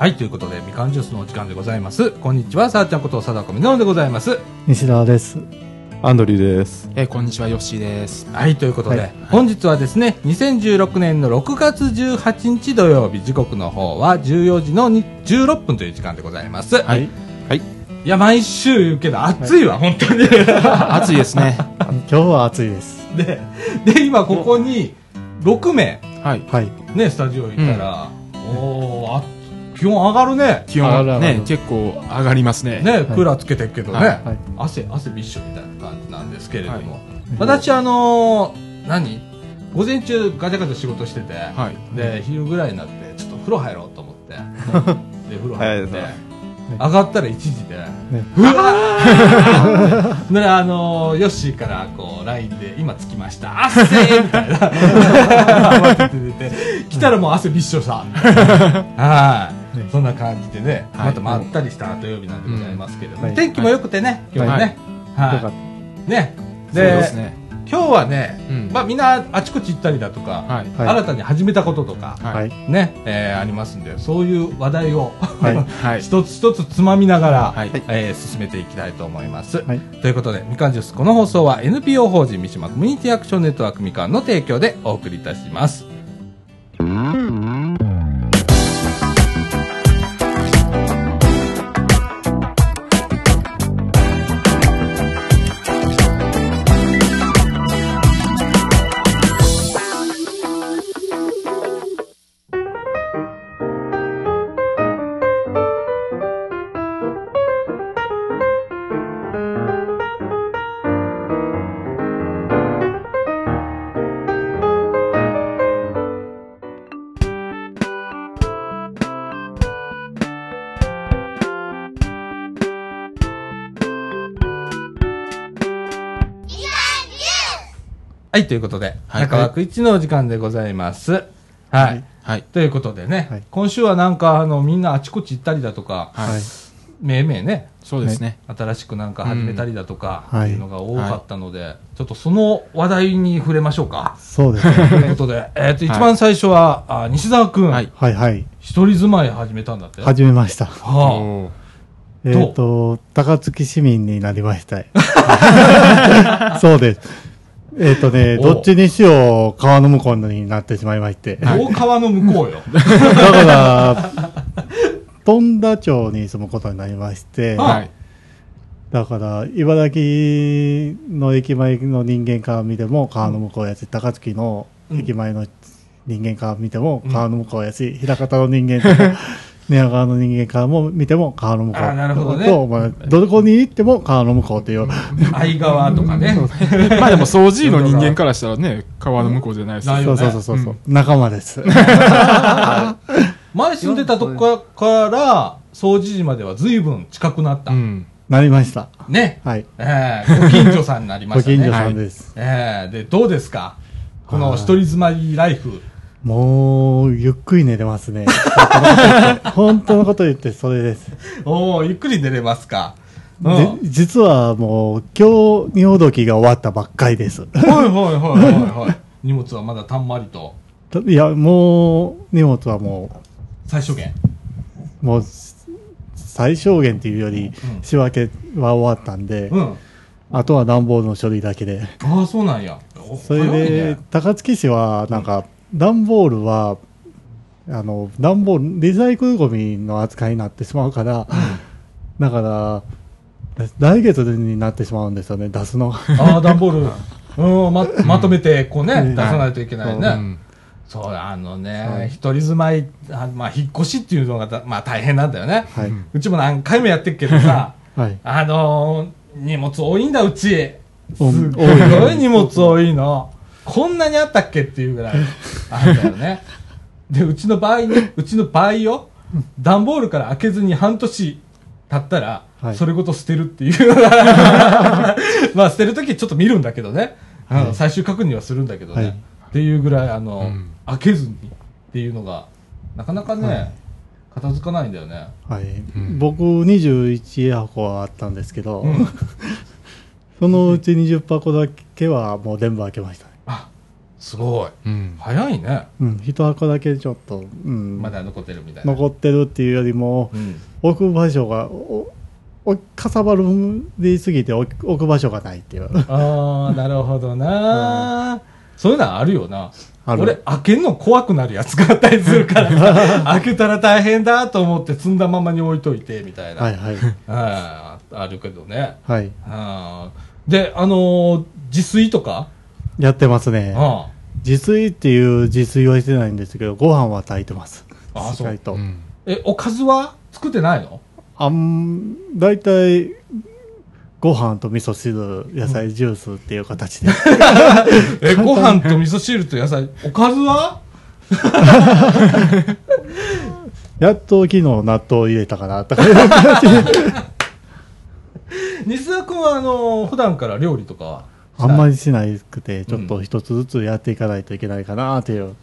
はい、ということで、みかんジュースのお時間でございます。こんにちは、さあちゃんこと貞子みのるでございます。西田です。アンドリューです。えーこんにちは、ヨッシーです。はい、ということで、はい本日はですね、2016年の6月18日土曜日、時刻の方は14時のに16分という時間でございます。い、はい。はい。や、毎週言うけど、暑いわ、本当に。暑いですね。今日は暑いです。で、で、今ここに6名、はい。はい。ね、スタジオいたら、おーあ、気温上がるね。気温あららね、結構上がりますね。ね、クーラーつけてるけどね、はい。はい。汗、汗びっしょみたいな感じなんですけれども、はい。私、あのー何？午前中ガチャガチャ仕事してて、はい。で、昼ぐらいになって、ちょっと風呂入ろうと思って、で、風呂入って。上がったら1時で、ね。うわーで、あのーヨッシーから、こう、LINE で、今着きました、汗みたいな。慌てて出て、来たらもう汗びっしょさ。はい、ねそんな感じでね、はいまたまったりした土曜日なんでございますけれども、はい天気も良くてね、今日はね。はい。ね。で。今日はね、うんまあみんなあちこち行ったりだとか、新たに始めたこととか。ね、えーありますんで、そういう話題を。一つ一つつまみながら、はいえー進めていきたいと思います。はい。ということで、みかんジュース、この放送は NPO 法人三島コミュニティアクションネットワークみかんの提供でお送りいたします。ということで、はい中枠一のお時間でございます。はい。はいはい。ということでね、はい今週はなんか、あの、みんなあちこち行ったりだとか、はいはい。めいめいね、そうですね。新しくなんか始めたりだとか、うんいうのが多かったので、ちょっとその話題に触れましょうか。そうですというね。ことで、えっ、と、一番最初は、あ西澤くん、はい。はいはい。一人住まい始めたんだって？始めました。はおーえっと、高槻市民になりました。そうです。えっとね、おどっちにしろ川の向こうになってしまいまして。あ、大川の向こうよ。だから、富田町に住むことになりまして、ははい。だから、茨城の駅前の人間から見ても川の向こうやし、高槻の駅前の人間から見ても川の向こうやし、枚方の人間とか、寝屋川の人間からも見ても川の向こう。あなるほどねとまあどこに行っても川の向こうっていう。相川とかね。まあでも、掃除の人間からしたらね、川の向こうじゃないですよねそうそうそうそう、仲間です。前住んでたとこから、掃除時までは随分近くなった。うん。なりました。ね。はい。ええご近所さんになりましたね。ご近所さんです。ええで、どうですか？この一人住まいライフ。もう、ゆっくり寝れますね。本当のこと言ってそれです。おおゆっくり寝れますか。うん。実はもう、今日、尿時が終わったばっかりです。はいはいはいはい。荷物はまだたんまりと。いや、もう、荷物はも最小限。う、もう、最小限っていうよりん、仕分けは終わったんで、うん。あとは段ボールの処理だけで。ああ、そうなんや。おそれでね、高槻市は、なんか、段ボールは、あの、段ボール、リサイクルゴミの扱いになってしまうから、だから、来月になってしまうんですよね、出すの。ああ、段ボール。うん、ま、まとめて、こうね、うん出さないといけないね。うんそう、あのはね、い一人住まい、あまあ、引っ越しっていうのがだ、まあ、大変なんだよね。はい。うちも何回もやってるけどさ、はい。あのー、荷物多いんだ、うち。すごい荷物多いの。こんなにあったっけっていうぐらい あるんだよね。で、うちの場合ね、うちの場合よ、段ボールから開けずに半年経ったら、はいそれごと捨てるっていう。まあ、捨てるときちょっと見るんだけどね。あのはい最終確認はするんだけどね。はいっていうぐらい、あの、うん開けずにっていうのが、なかなかね、はい片付かないんだよね。はい。ん僕、21箱はあったんですけど、うんそのうち20箱だけはもう全部開けましたすごい。うん。早いね。うん、一箱だけちょっと、うん、まだ残ってるみたいな。残ってるっていうよりも、うん。置く場所が、おおかさばるりすぎて置く置く場所がないっていう。ああなるほどな、そういうのはあるよな。ある。俺開けんの怖くなるやつがあったりするから。さ 開けたら大変だと思って積んだままに置いといてみたいな、はいはい。ああるけどね。はい。あーであのー自炊とか、やってますね。あ自炊っていう自炊はしてないんですけど、ご飯は炊いてます。あしっかりと。うん。えおかずは作ってないの？あん、だいたい、ご飯と味噌汁、野菜ジュースっていう形で。えご飯と味噌汁と野菜おかずは？やっと昨日納豆入れたかな、とか。西田君はあのー普段から料理とかは？あんまりりしないくて、ちょっと一つずつやっていかないといけないかな、っていう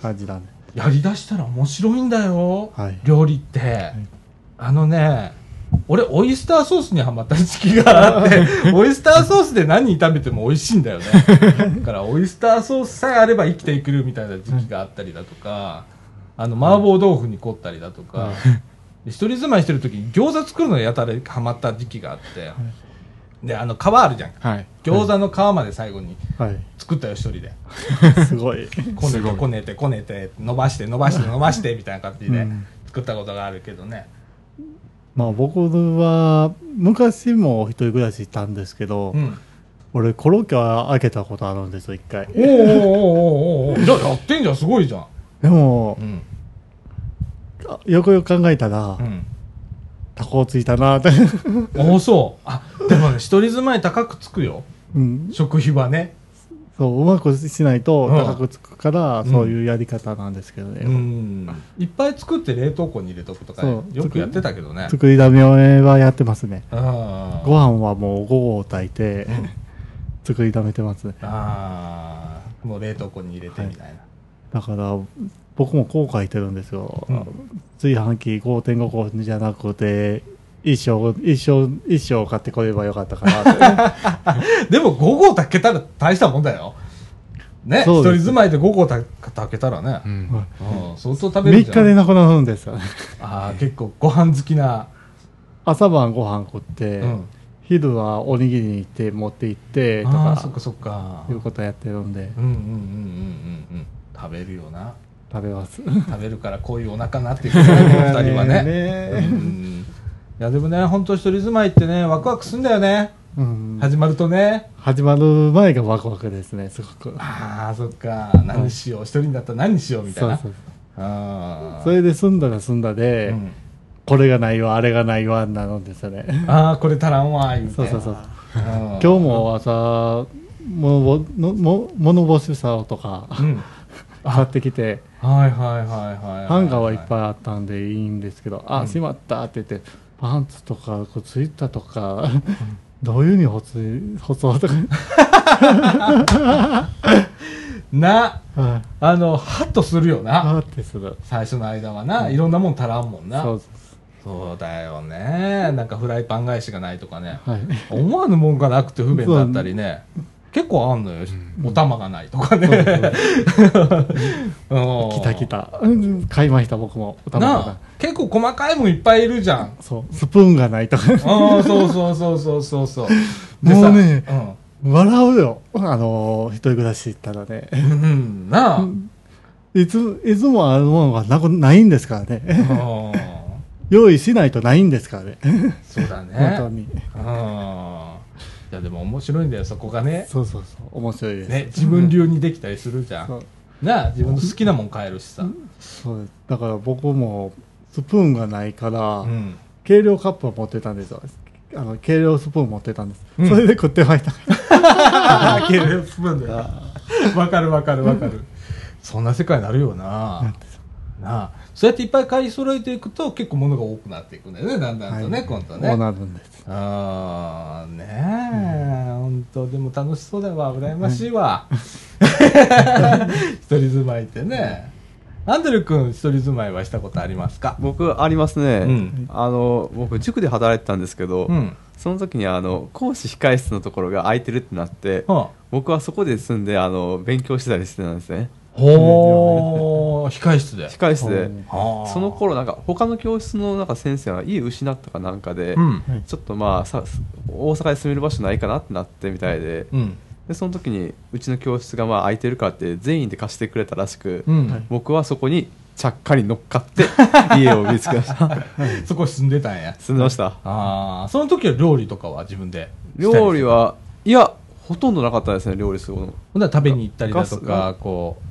感じなんで。やりだしたら面白いんだよ、はい。料理って、あのね俺オイスターソースにはまった時期があって オイスターソースで何炒めても美味しいんだよね。だからオイスターソースさえあれば生きていけるみたいな時期があったりだとかあの麻婆豆腐に凝ったりだとか、で一人住まいしてる時に餃子作るのやたらハマった時期があって、であの皮あるじゃん。はい。餃子の皮まで最後にはい。作ったよ一人で。すごい。こねてこねてこねて伸ばして伸ばして 伸ばしてみたいな感じでうん。作ったことがあるけどね。まあ僕は、昔も一人暮らししたんですけど、うん。俺コロッケは開けたことあるんですよ、一回。おーおーおーおーおー じゃあやってんじゃんすごいじゃん。でもう、ん。あよくよく考えたら、うんタコついたな。って。おおそう。あでもね一人住まい高くつくよ。うん、食費はね。そう、うまくしないとうん。高くつくから、うん。そういうやり方なんですけどね。うん。いっぱい作って冷凍庫に入れとくとかよくやってたけどね。作りだめはやってますね。あご飯はもう午後を炊いて、うん。作りだめてますね。あー。もう冷凍庫に入れてみたいな、だから、僕もこう書いてるんですよ。うん。炊飯器5.5個じゃなくて、一生、一生、一生買ってこればよかったかなって。でも5合炊けたら大したもんだよ。ね一人住まいで5合炊けたらね。う、ん。うん、相当食べる3じゃん。日でなくなるんですよね。ああ結構ご飯好きな、朝晩ご飯食って、うん、昼はおにぎりに行って持って行ってとかそっかそっか。いうことやってるんで。うんうんうんうんうんうん。食べるよな食べます。食べるからこういうお腹になっていくねこの 二人はね。ねうん。いやでもね本当一人住まいってねワクワクすんだよね。うん。始まるとね。始まる前がワクワクですね、すごく。ああそっか。何しよう一人になったら何しようみたいな。そうそうああそれで済んだら済んだで、うん。これがないわ、あれがないわ、なのですよね。ああこれ足らんわ言うて。そうそうそう。うん。今日も朝、物干し竿とかうん。買ってきて、はいはいはいはいはい。ハンガーはいっぱいあったんでいいんですけど、あ、うん。しまったって言って、パンツとか、こうツイッターとか、どういうふうに干す、干そうとか。なはい。あのハッとするよな。あってする。最初の間はな、いろんなもん足らんもんな。そうそうだよね。なんかフライパン返しがないとかね。はい。思わぬもんがなくて不便だったりね結構あんのよ、お玉がないとかねうん 来た来た。うん買いました、僕も。お玉が結構細かいもんいっぱいいるじゃんそう、スプーンがないとか。ああそうそうそうそうそうそうもうねでさ笑うよ。あの、一人暮らし行ったらね。うん、うん、なあ、いつ、いつもあるものがなくないんですからね。うん 用意しないとないんですからね。そうだ 本ね当に。うんいやでも面白いんだよそこがね。そうそうそう。面白いです。ね自分流にできたりするじゃん、なあ自分の好きなもん買えるしさ、そうです。だから僕も、スプーンがないから、うん、計量カップを持ってたんですよ。あの、計量スプーン持ってたんです。うん。それで食ってました。あーケールスプーンだよ。わかるわかるわかる。そんな世界になるよな。なあそうやっていっぱい買い揃えていくと結構物が多くなっていくんだよね。だんだんとね、はい。今度こうねなるんです。ああねえ、本当でも楽しそうだわ。羨ましいわ。一人住まいってね。アンドル君一人住まいはしたことありますか？僕、ありますね。うん。あの、僕、塾で働いてたんですけど、うん。その時に、あの、講師控室のところが空いてるってなって、は僕はそこで住んで、あの、勉強してたりしてたんですね。あ、ほー。控室で。控室で。はあその頃、なんか、他の教室のなんか先生は家失ったかなんかで、うん。ちょっとまあさ、大阪で住める場所ないかなってなってみたいで、うん。でその時にうちの教室がまあ空いてるからって全員で貸してくれたらしく、うん。僕はそこにちゃっかり乗っかって 家を見つけました。そこ住んでたんや。住んでました。ああその時は料理とかは自分で料理はいやほとんどなかったですね料理するのほんなら食べに行ったりだとガかこう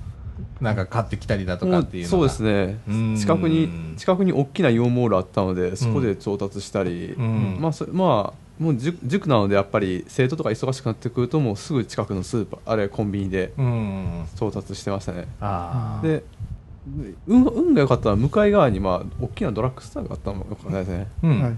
なんか買ってきたりだとかっていうそうですね。うん。近くに近くに大きなイオンモールあったのでそこで調達したり、うん。まあそまあもう塾塾なのでやっぱり生徒とか忙しくなってくるともうすぐ近くのスーパーあれコンビニでうん。調達してましたね。ああで運運が良かったのは向かい側にまあ大きなドラッグストアがあったのが良かったですね。うん、はい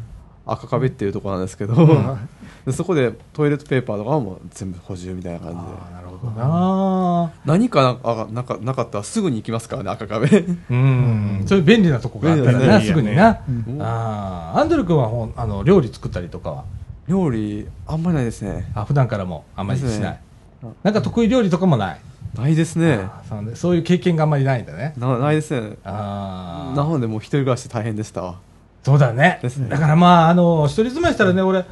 赤壁っていうところなんですけど、はでそこでトイレットペーパーとかはもう全部補充みたいな感じで。ああなるほどな。何かなあなかなかったらすぐに行きますからね赤壁。うん。そういう便利なとこがあったらねなすぐにな、うん。ああアンドル君はほんあの料理作ったりとかは？料理あんまりないですね。あ普段からもあんまりしない、ですね。なんか得意料理とかもない、ないですね。そうね。そういう経験があんまりないんだね。なないですね。ああなのでもう一人暮らし大変でしたわそうだね。ですね。だからまああの一人住まいしたらね俺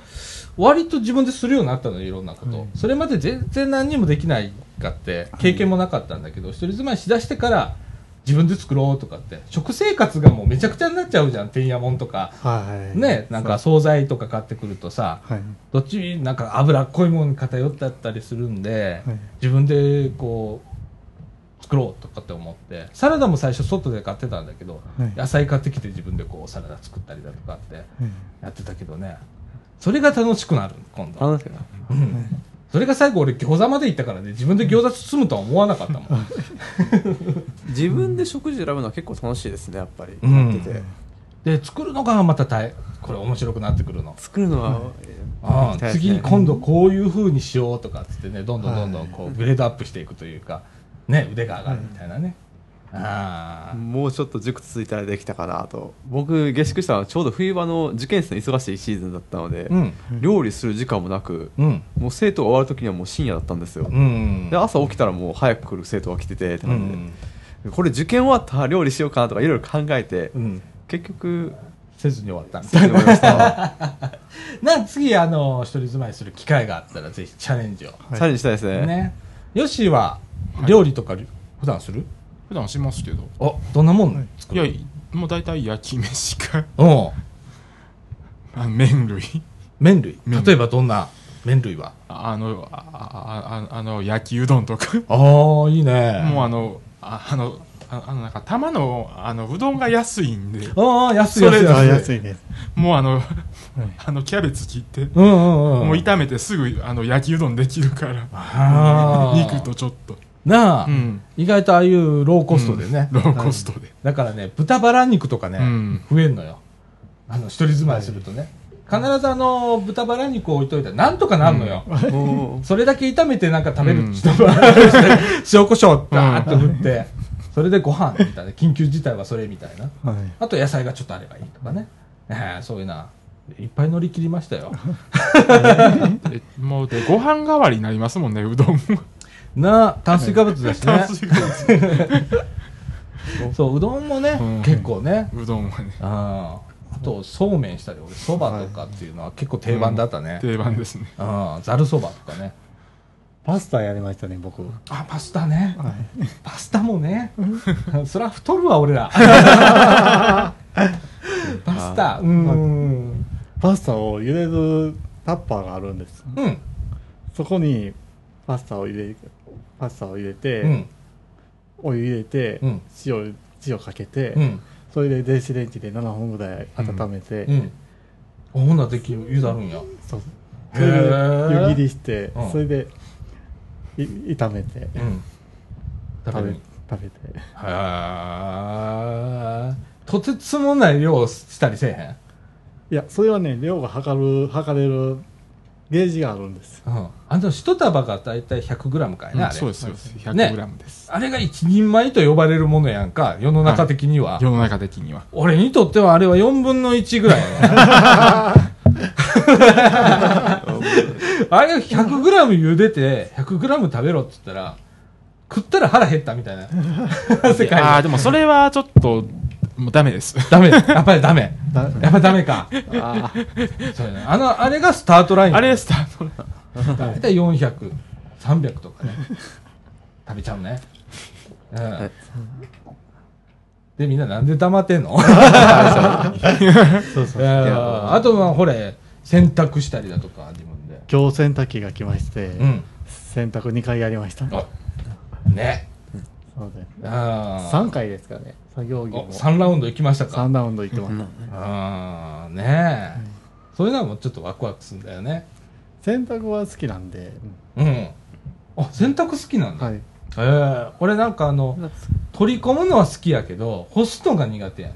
割と自分でするようになったのよいろんなこと、うん。それまで全然何にもできないかって経験もなかったんだけど、一人住まいしだしてから自分で作ろうとかって。食生活がもうめちゃくちゃになっちゃうじゃんてんやもんとか。はい。ねなんか惣菜とか買ってくるとさはい。どっちなんか脂っこいものに偏ってあったりするんで、はい。自分でこう作ろうとかって思ってサラダも最初外で買ってたんだけど、はい。野菜買ってきて自分でこうサラダ作ったりだとかってはい。やってたけどね。それが楽しくなる今度、あなんですかうん。それが最後俺餃子まで行ったからね自分で餃子包むとは思わなかったもん。自分で食事選ぶのは結構楽しいですねやっぱり、うん。やってて。で作るのがまた大これ面白くなってくるの。作るのは、ああ行きたいですね次に今度こういう風にしようとかっつってねどんどんどんどんこうグレードアップしていくというかね腕が上がるみたいなね、ああもうちょっと塾続いたらできたかなと。僕下宿したのはちょうど冬場の受験生の忙しいシーズンだったので、うん。料理する時間もなくうん。もう生徒が終わる時にはもう深夜だったんですよ、うん。で朝起きたらもう早く来る生徒が来ててってで、ん。これ受験終わったら料理しようかなとかいろいろ考えて、うん。結局せずに終わったみそうたい思いました。なな次あの一人住まいする機会があったらぜひチャレンジを。チャレンジしたいですね。ね。ヨッシーは料理とか普段する？普段しますけど。おどんなもん作い。る？やもう大体焼き飯か。う。んあ麺類。麺類？麺例えばどんな麺類は？あのああああの焼きうどんとか。ああいいね。もうあのああのああのなんか玉のあのうどんが安いんで。ああ安いそれあ安いです。もうあのあのキャベツ切って。うんうんうんもう炒めてすぐあの焼きうどんできるから。肉とちょっとなあ、うん。意外とああいうローコストでね、ローコストで。だからね豚バラ肉とかね、うん。増えんのよ。あの一人住まいするとね、必ずあの豚バラ肉を置いといたらなんとかなるのよ、もそれだけ炒めてなんか食べうん。る人もあるし 塩コショウダーッと振って、それでご飯みたいな。緊急事態はそれみたいな。はい。あと野菜がちょっとあればいいとかね、ええそういうないっぱい乗り切りましたよ。でもうでご飯代わりになりますもんねうどんなあ炭水化物だしね。炭水化物。そううどんもね、うん。結構ね。うどんはね。ああとそうめんしたり俺そばとかっていうのは結構定番だったね、定番ですね。うんざるそばとかね。パスタやりましたね、僕。はあパスタね。い。パスタもね。そりゃ太るわ俺ら。パスタ。うん。パスタを茹でるタッパーがあるんです。うん。そこにパスタを入れ、パスタを入れて、うん。お湯入れて、うん。塩、塩かけて、うん。それで電子レンジで7分ぐらい温めて、うん。あほんならできるゆだるんや。そう。へそれでー湯切りして、うん。それでい炒めて、うん。食べ食べる食べて。へえとてつもない量したりせえへん？いやそれはね量が測る測れるゲージがあるんです。うん。あの、一束がだいたい 100g かいな、あれ。そうですそうです100ねグラムです、あれが一人前と呼ばれるものやんか、世の中的には。世の中的には俺にとってはあれは4分の1ぐらい。あれ 100g 茹でて 100g 食べろって言ったら、食ったら腹減ったみたいな世界ああでもそれはちょっともうダメですダメ？やっぱりダメ。だやっぱりダメか。あそうやね。あの、あれがスタートライン。あれスタートだいたい400、300とかね。食べちゃうね。うん。で、みんななんで黙ってんの？そうそう。あとは、ほれ、洗濯したりだとか、自分で。今日洗濯機が来まして、うん。洗濯2回やりました。あね。そうであ3回ですかね。作業着おも3ラウンド行きましたか？3ラウンド行ってます。ああ、ねえ。そういうのはもうちょっとワクワクするんだよね。洗濯は好きなんで、うん。あ、洗濯好きなんだ。はい。ええ俺なんかあの、取り込むのは好きやけど、干すのが苦手やね。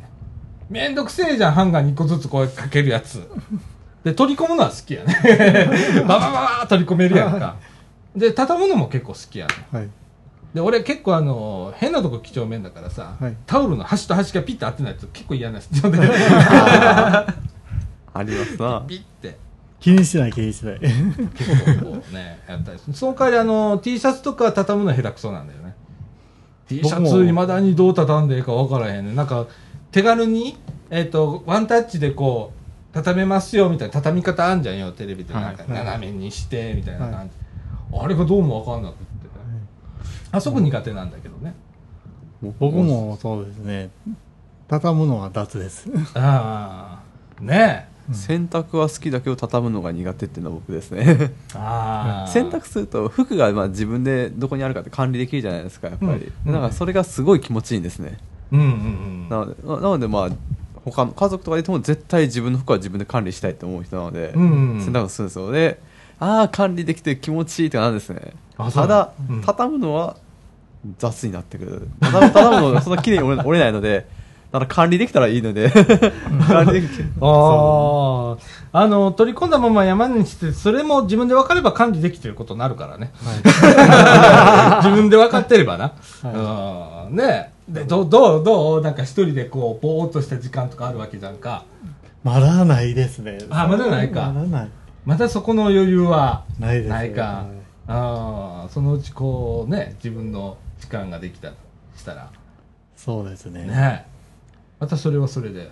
めんどくせえじゃん、ハンガーに1個ずつこうかけるやつ。で、取り込むのは好きやね。ババババー取り込めるやんか。で、畳むのも結構好きやね。はい。で、俺結構あの、変なとこ几帳面だからさ、はいタオルの端と端がピッと合ってないと結構嫌な人 で、ありますなピッて。気にしない気にしない。結構こうね、やったりする。その代わりあの、T シャツとか畳むの下手くそなんだよね。T シャツ未だにどう畳んでいいか分からへんね。なんか、手軽に、えっ、と、ワンタッチでこう、畳めますよみたいな畳み方あんじゃんよ、テレビで。なんか、はい斜めにして、みたいな感じ。あれがどうも分かんなくって。あそこ苦手なんだけどね。僕もそうですね。畳むのは脱です。ああ、ねえ。洗濯は好きだけど畳むのが苦手っていうのは僕ですねああ。洗濯すると服がまあ自分でどこにあるかって管理できるじゃないですかやっぱり、うんだからそれがすごい気持ちいいんですね、うんうんうん。なのでななのでまあ他の家族とかいても絶対自分の服は自分で管理したいと思う人なので、うんうん洗濯するんですよでああ管理できて気持ちいいってなんですねただ、うん畳むのは雑になってくる畳む畳むのがそんな綺麗に折れ折れないのでだから管理できたらいいので管理できて ああ、あの、取り込んだまま山にして、それも自分で分かれば管理できてることになるからね。自分で分かってればな。うん。ねで、どう、どう、どうなんか一人でこう、ぼーっとした時間とかあるわけじゃんか。まだないですね。あまだないかまだない。またそこの余裕はないですねないかはい。ああ、そのうちこうね、自分の時間ができたとしたら、そうですね。ねまたそれはそれで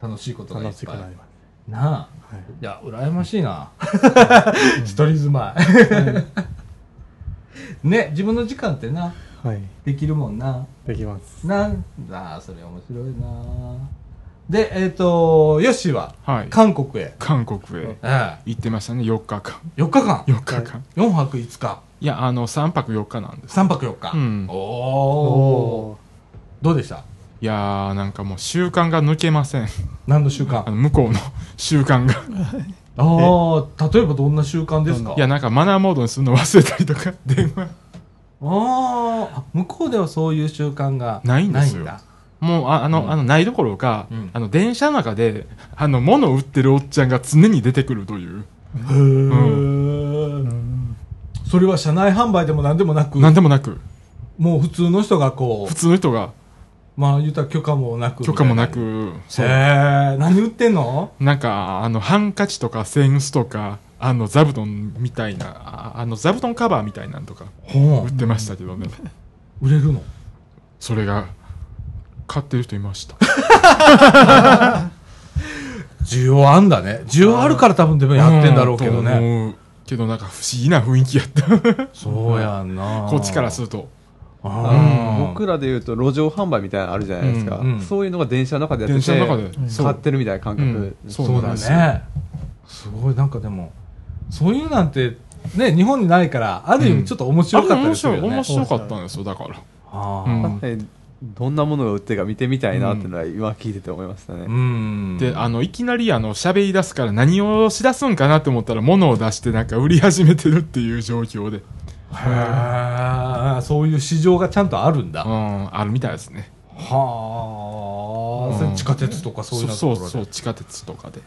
楽しいことがいっ楽しくぱいなります。なあ。はいいや、羨ましいな。一人住まい。ね、自分の時間ってな、はい。できるもんな。できます。なんだ、それ面白いな。で、えっ、と、ヨッシーは、はい。韓国へ、韓国へ。え行ってましたね4日間。え、4日間、4日間。4泊5日、いやあの3泊4日なんです。3泊4日。うん。おおどうでした？いやーなんかもう習慣が抜けません。何の習慣？あの向こうの 習慣が。ああ、例えばどんな習慣ですか？いやなんかマナーモードにするの忘れたりとか。電話。ああ、向こうではそういう習慣がないんですよ。だもうああの、うん。あのないどころか、うん。あの電車の中であの物を売ってるおっちゃんが常に出てくるという。へー。それは車内販売でも何でもなく、なんでもなく。もう普通の人がこ普う、通の人が。まあ言ったら許可もなく。許可もなく。へえ、何売ってんの？なんかあのハンカチとか扇子とかあの座布団みたいなああの座布団カバーみたいなんとかほ売ってましたけどね。売れるの？それが買ってる人いました。需要あんだね。需要あるから多分でもやってんだろうけどね。思うけどなんか不思議な雰囲気やった。そうやんな。こっちからすると。僕らでいうと路上販売みたいなのあるじゃないですか、うんうん。そういうのが電車の中でやって電て車の中で。そう買ってるみたいな感覚、うん。そう。うなんですね。すごい、なんかでも、そういうなんて、ね、日本にないから、ある意味ちょっと面白かったりするよね。面白かったんですよだから。あー。うどんなものが売ってるか見てみたいなっていうのは今聞いてて思いましたね、うん。であのいきなりあの喋り出すから何をしだすんかなって思ったら物を出してなんか売り始めてるっていう状況で。へー。そういう市場がちゃんとあるんだ。うんあるみたいですね。はあ、それ地下鉄とかそういうところで。そうそう地下鉄とかで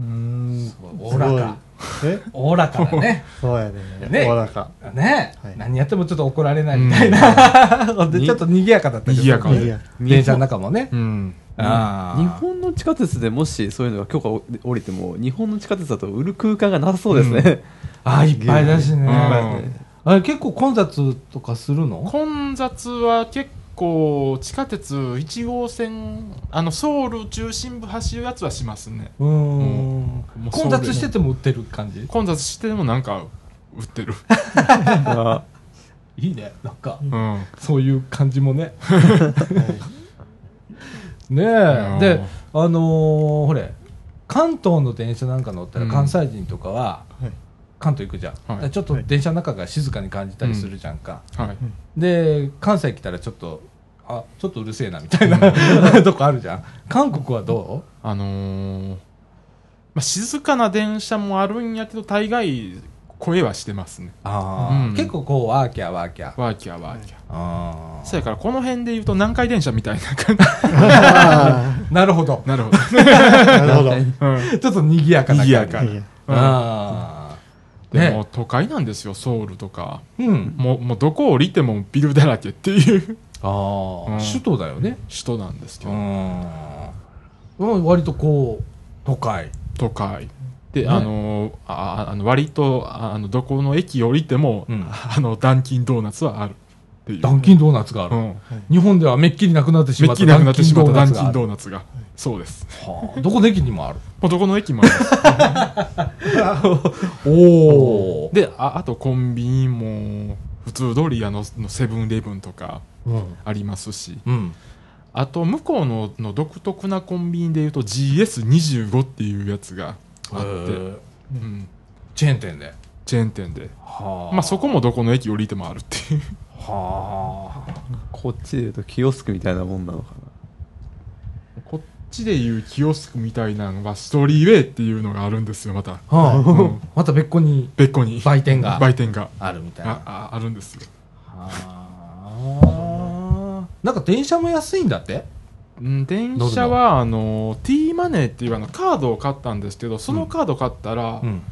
うーん。おおらか。え？おおらかだね。そうやね。ねおおらか。ね、はい何やってもちょっと怒られないみたいな。ほんで、ちょっと賑やかだったりする賑やか電車の中もね。うん。あ日本の地下鉄でもしそういうのが許可を降りても日本の地下鉄だと売る空間がなさそうですね、ああ、いっぱいだしね。うんあれ結構混雑とかするの？混雑は結構地下鉄1号線あのソウル中心部走るやつはしますね。うーん。混雑してても売ってる感じ？混雑してもなんか売ってる。あ いいね。なんか、うん。そういう感じもね。ねえ。うん。で、あのーほれ、関東の電車なんか乗ったらうん関西人とかは、はい関東行くじゃん、はい。ちょっと電車の中が静かに感じたりするじゃんか、はい。で関西来たらちょっとあちょっとうるせえなみたいな とこあるじゃん。韓国はどあのーまあ、静かな電車もあるんやけど大概声はしてますね。うあー、うん。結構こうワーキャーワーキャー。ワーキャーワーキャー。あーそやからこの辺で言うと南海電車みたいな感じ。あ なるほど。なるほど、ーなるほど。うん、ちょっと賑やかな感じ。賑やか。いやああでもね都会なんですよソウルとか。うん。もうもうどこ降りてもビルだらけっていう。ああ、うん。首都だよね。首都なんですけうど、ん。うん。割とこう都会。都会。で、ね。あのああの割とああのどこの駅降りても、うん。あのダンキンドーナツはあるっていう。ダンキンドーナツがある、うん。日本ではめっきりなくなってしまっためっきりなくなってしまったダンキンドーナツがそうです。はあ。どこの駅にもある。もうどこの駅もありますおおでああとコンビニも普通通りあののセブンイレブンとかうん。ありますし。うん。あと向こうのの独特なコンビニでいうと GS25 っていうやつがあって、うん、チェーン店で。チェーン店で、はまあ、そこもどこの駅降りてもあるっていう。はあ。こっちでいうとキオスクみたいなもんなのかこっちでいうキオスクみたいなのがストーリーウェイっていうのがあるんですよまた。はあ。うん。また別個に別個に。売店が。売店が。あるみたいな。あああるんですよ。はあ。なんか電車も安いんだって？うん電車はあの T マネーっていうあのカードを買ったんですけどそのカード買ったら、うん。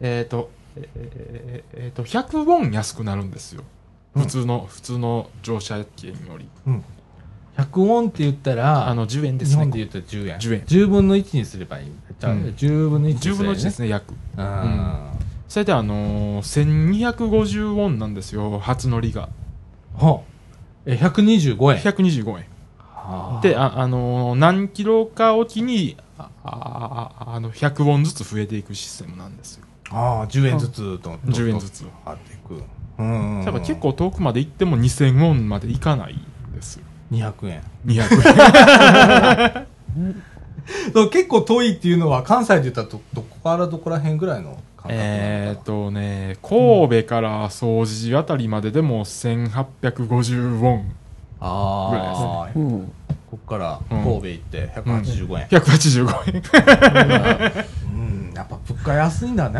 えっ、とえーえーえーと100ウォン安くなるんですよ。うん。普通の、普通の乗車券より100ウォンって言ったらあの10円ですね。日本で言ったら10円。10円。10分の1にすればいい。ん。10分の1にすれ10ばいい分の1ですね約。うん。それであのー、1250ウォンなんですよ初乗りが。はあえ125円。125円。はあ。であ、あのー何キロかおきにああああの100ウォンずつ増えていくシステムなんですよ。ああ10円ずつと10円ずつ貼っていくうんだから結構遠くまで行っても2000ウォンまで行かない200円。200円。結構遠いっていうのは関西で言ったらどどこからどこら辺ぐらいの感覚えっとね神戸から掃除あたりまででも1850ウォンああ、なうん。ここからうん。神戸行って185円、185円。うん。やっぱ物価安いんだね。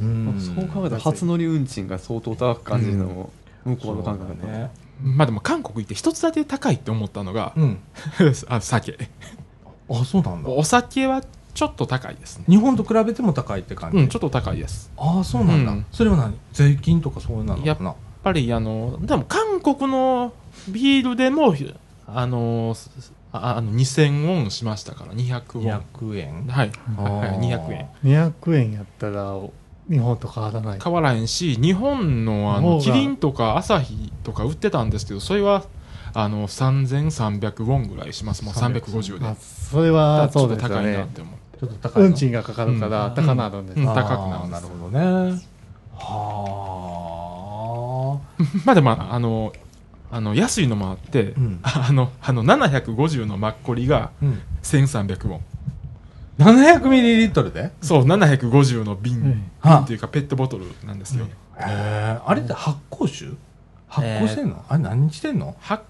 ううん。そう考えたら初乗り運賃が相当高く感じるのも向こうの感覚だねそうだねまあでも韓国行って一つだけ高いって思ったのが、うん。あ酒。あそうなんだ。お酒はちょっと高いですね。日本と比べても高いって感じ、うんちょっと高いです。ああそうなんだ、うん。それは何？税金とかそういうのやっぱりあのでも韓国のビールでもあのああの2000ウォンしましたから200ウォン。200円？はい、200円。200円やったら、日本と変わらない。変わらへんし日本のあのキリンとかアサヒとか売ってたんですけどそれはあの3300ウォンぐらいします。もう350で。あそれは、ちょっとそうですよね。高いなっ。て思って。ちょっと高いの。運賃がかかるから、うん高なるんです。うんあー高くなるんです。なるほどね。はまあでもあのあの安いのもあって、うん。あのあの750のマッコリがあ、うん、1300ウォン700ミリリットルで？そう750の瓶、うん。は。瓶っていうかペットボトルなんですよ、へえあれって発酵酒？発酵してんの、あれ何してんの？発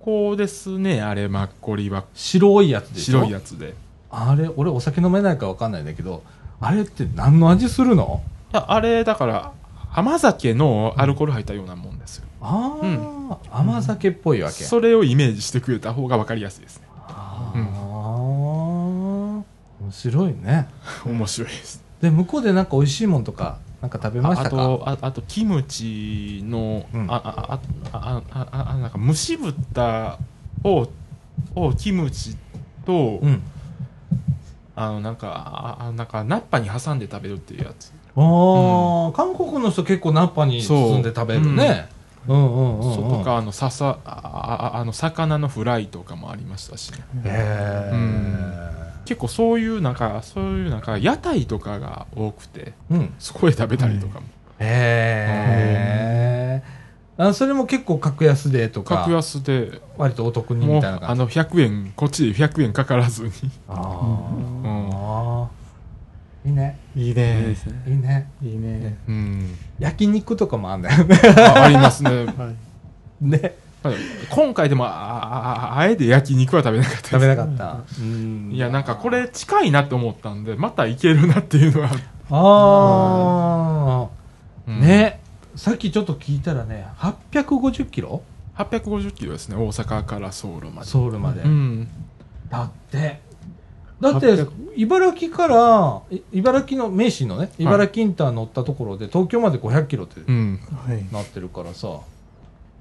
酵ですねあれマッコリは。白いやつでしょ？白いやつで。いあれ俺お酒飲めないから分かんないんだけどあれって何の味するの？やあれだから甘酒のアルコール入ったようなもんですよ、ああ、うん。甘酒っぽいわけ。それをイメージしてくれた方が分かりやすいですね。ああ、面白いね。面白いです。で向こうでなんか美味しいもんとかなんか食べましたか？あとああとキムチの、うん。あああああああなんか蒸し豚ををキムチと、うん。あのなんかああなんかナッパに挟んで食べるっていうやつ。ああ、韓国の人結構ナッパに包んで食べるね。うん。うんうんうんそうとかあのささあああの魚のフライとかもありましたし、ね、へえ結構そういうなんかそういうなんか屋台とかが多くてうん。そこで食べたりとかも、へえあそれも結構格安でとか格安で。割とお得にみたいな感じ。あの100円こっちで100円かからずに。あー。あー。いいね。いいいいね。いいね。いいね。うん。焼肉とかもあんだよね。あありますね。はい。ねまあ今回でもああああえて焼肉は食べなかった食べなかった。うん。いやなんかこれ近いなって思ったんでまた行けるなっていうのは、ああうん。ね。さっきちょっと聞いたらね850キロ？850キロですね大阪からソウルまで。ソウルまで、うん。だって。だって800茨城からい茨城の名神のね茨城インター乗ったところで東京まで500キロってうん。はい。なってるからさ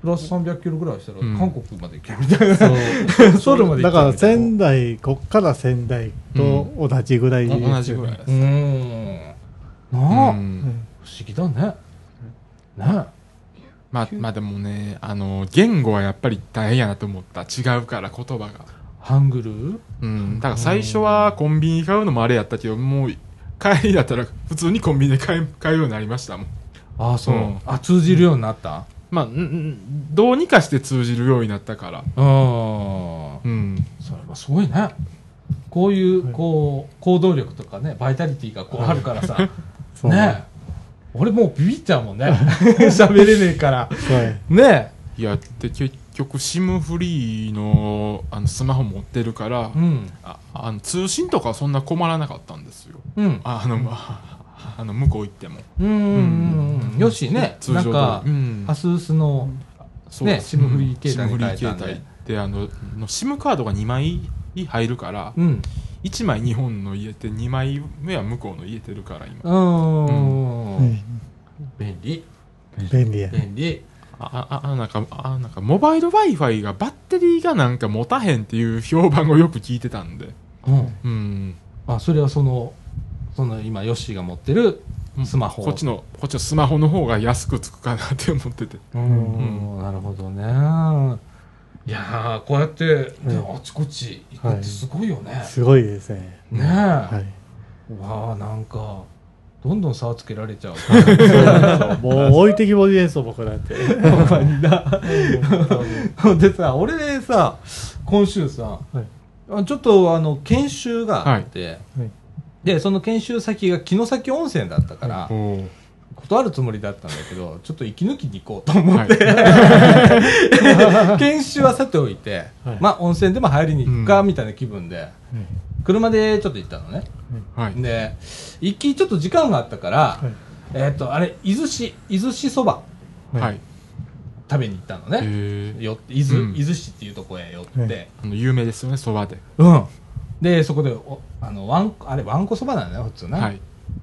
プラス300キロぐらいしたらうん。韓国まで行けるみたいな、ソウルまで行だからけるみたいな。仙台、こっから仙台と同じぐらい。ですよね同じぐらいです。うーん。なあ、うん。不思議だね。ね。まあまあでもねあの言語はやっぱり大変やなと思った。違うから言葉が。ハングル？うん。だから最初はコンビニ買うのもあれやったけどもう帰りだったら普通にコンビニで買い買うようになりましたもん。ああそう、うん。あ通じるようになった？まあどうにかして通じるようになったから。うんうん。それはすごいね。こういうこう行動力とかねバイタリティがこうあるからさ。そうね。俺もうビビっちゃうもんね。喋れねえから。はい。ね。いやで結局 SIM フリーのあのスマホ持ってるから、うん。ああの通信とかはそんな困らなかったんですよ。うん。ああの、まあ、あの向こう行っても。うんうんうんうん。よしね。通常かうん。アスースのねそう。です SIM フリー携帯に SIM フリー変えたんで。携帯であのの SIM カードが2枚入るから、うん。1枚日本の入れて2枚目は向こうの入れてるから今。うん。ん。便利。便利。や。便利。あああなんかあなんかモバイル w i f i がバッテリーがなんか持たへんっていう評判をよく聞いてたんで。うん。うん。あそれはそのその今ヨッシーが持ってるスマホ。こっちのこっちのスマホの方が安くつくかなって思ってて。うん。なるほどね。いやーこうやって、であちこち行くってすごいよね、すごいですね。ねえ、はい。わあなんかどんどん差をつけられちゃう。もう置いてきぼりですよ、僕なんて。ほんまにな。でさ俺さ今週さ、はい。あちょっとあの研修があって、はいでその研修先が城崎温泉だったから、断るつもりだったんだけどちょっと息抜きに行こうと思って、研修はさておいて、はい。まあ温泉でも入りに行くかうんみたいな気分で、車でちょっと行ったのね。はい。で行きちょっと時間があったから、はい。えっ、とあれ伊豆市伊豆市そばはい。食べに行ったのへね、伊豆、うん。伊豆市っていうとこへ寄って、有名ですよねそばで。うんでそこでおあのわんあれわんこそばなんだよ普通ね、はい。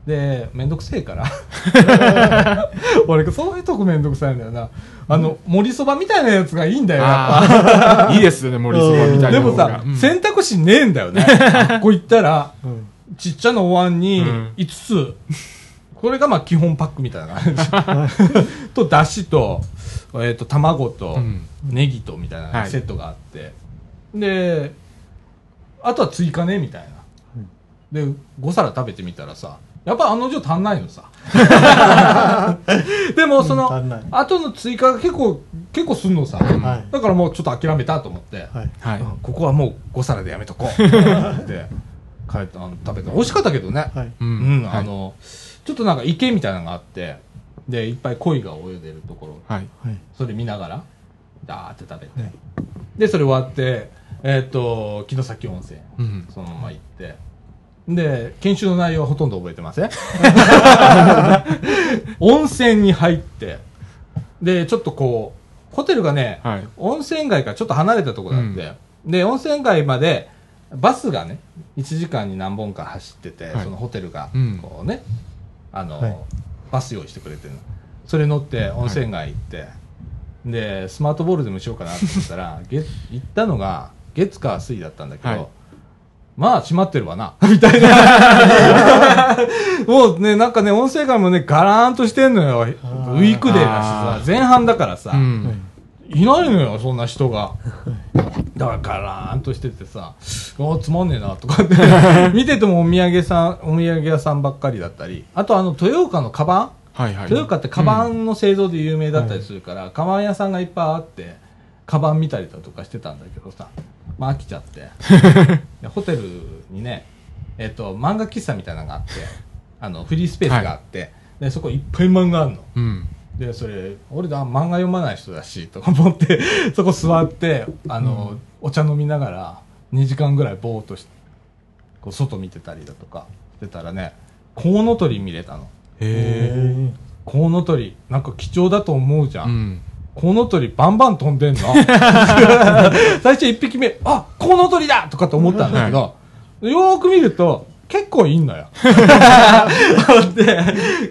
でめんどくせえから。俺そういうとこめんどくさいんだよな。あの盛りそばみたいなやつがいいんだよやっぱ。いいですよね森そばみたいでな方がもさ、うん。選択肢ねえんだよね。こ行ったらうん。ちっちゃなお椀にうん。5つ、これがまあ基本パックみたいな感じ。とだしと,、えー、と卵と、うん。ネギとみたいはない。セットがあって、であとは追加ねみたいな、で5皿食べてみたらさやっぱ案の定足んないのさ。でもその、うん足んない。後の追加が結構結構すんのさ、はい。だからもうちょっと諦めたと思って、はい。はい。うん。ここはもう5皿でやめとこう。で帰ったあの食べた。美味しかったけどね、はい。ううんはい。あのちょっとなんか池みたいなのがあって。でいっぱい鯉が泳いでるところ。はい。はい。それ見ながらダーって食べて、でそれ終わってえっ、と城崎温泉うん。そのまま行って。で研修の内容はほとんど覚えてません。温泉に入って。でちょっとこうホテルがね、はい。温泉街からちょっと離れたところだって、で温泉街までバスがね1時間に何本か走ってて、はい。そのホテルがうん。こうね、あの、はい。バス用意してくれてるの。それ乗って温泉街行って、でスマートボールでもしようかなって言ったら 月行ったのが月火水だったんだけど、はい。まあ閉まってるわな。みたいな。もうねなんかね温泉街もねガラーンとしてんのよ。ウーィークデーだしあさ前半だからさ、うん。いないのよ、そんな人が。だからガラーンとしててさ、あつまんねえなとかって、見ててもお土産さん、お土産屋さんばっかりだったり、あとあの、豊岡のカバン。はいはい。豊岡ってカバンの製造で有名だったりするから、カバン屋さんがいっぱいあって、カバン見たりだとかしてたんだけどさ、まあ飽きちゃって。でホテルにね、えっ、と、漫画喫茶みたいなのがあって、あの、フリースペースがあって、で、そこいっぱい漫画あるの。うん。でそれ俺だ漫画読まない人だしとか思って そこ座ってあの、お茶飲みながら2時間ぐらいぼーっとしこう外見てたりだとかしてたらねコウノトリ見れたのへコウノトリなんか貴重だと思うじゃえ。うん。コウノトリバンバン飛んでんの？最初一匹目あコウノトリだ！とかと思ったんだけど、よーく見ると結構いんのよ。で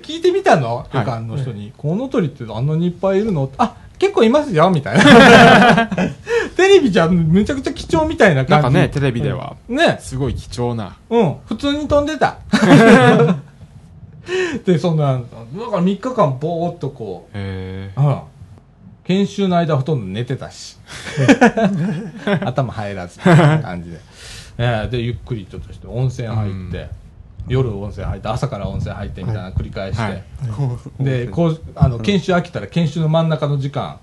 聞いてみたの？はい。旅館の人に、コウノトリってあんなにいっぱいいるの？あ結構いますよみたいな。テレビじゃめちゃくちゃ貴重みたいな感じ。なんかね、テレビでは、ね。すごい貴重な。うん。普通に飛んでた。でそんなだから3日間ぼーっとこう。へうん。研修の間ほとんど寝てたし。頭入らずみたいな感じで。えーで、ゆっくりちょっとして温泉入って、夜温泉入って、朝から温泉入ってみたいなの繰り返して、はいで、こう、あの、研修飽きたら研修の真ん中の時間、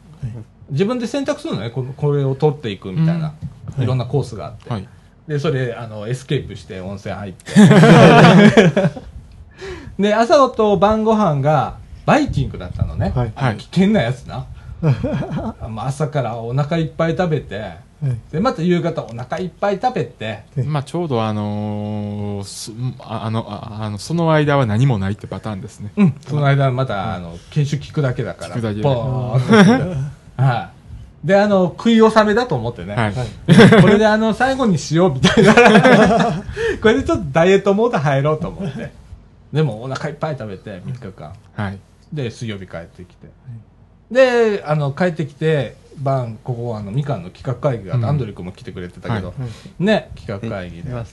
自分で選択するのね、このこれを取っていくみたいな、いろんなコースがあって。え。はい。で、それ、あの、エスケープして温泉入って。で、朝と晩ご飯が、バイキングだったのね。はいはい危険なやつな。ま あ朝からお腹いっぱい食べて、で、また夕方お腹いっぱい食べて、まあ、ちょうどあのーすああの、ああの、その間は何もないってパターンですね。うん、その間また、あの、研修聞くだけだから、聞くだけ はい。で、あの、食い納めだと思ってね。はい。これであの、最後にしようみたいな。これでちょっとダイエットモード入ろうと思って。でもお腹いっぱい食べて、3日間。はい。で、水曜日帰ってきて。で、あの、帰ってきて、晩、ここ、あの、みかんの企画会議があって、うんアンドリュー君も来てくれてたけど、はね、企画会議でね。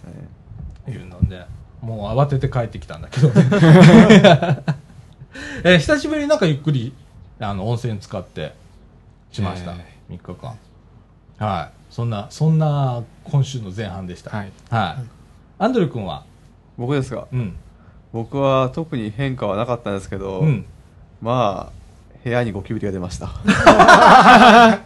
いうので、もう慌てて帰ってきたんだけど、えー久しぶりになんかゆっくり、あの、温泉使って、しました。え3日間。はい。そんな、そんな、今週の前半でした。はい。はい。アンドリュー君は、僕ですか？うん。僕は特に変化はなかったんですけど、うん。まあ、部屋にゴキブリが出ました。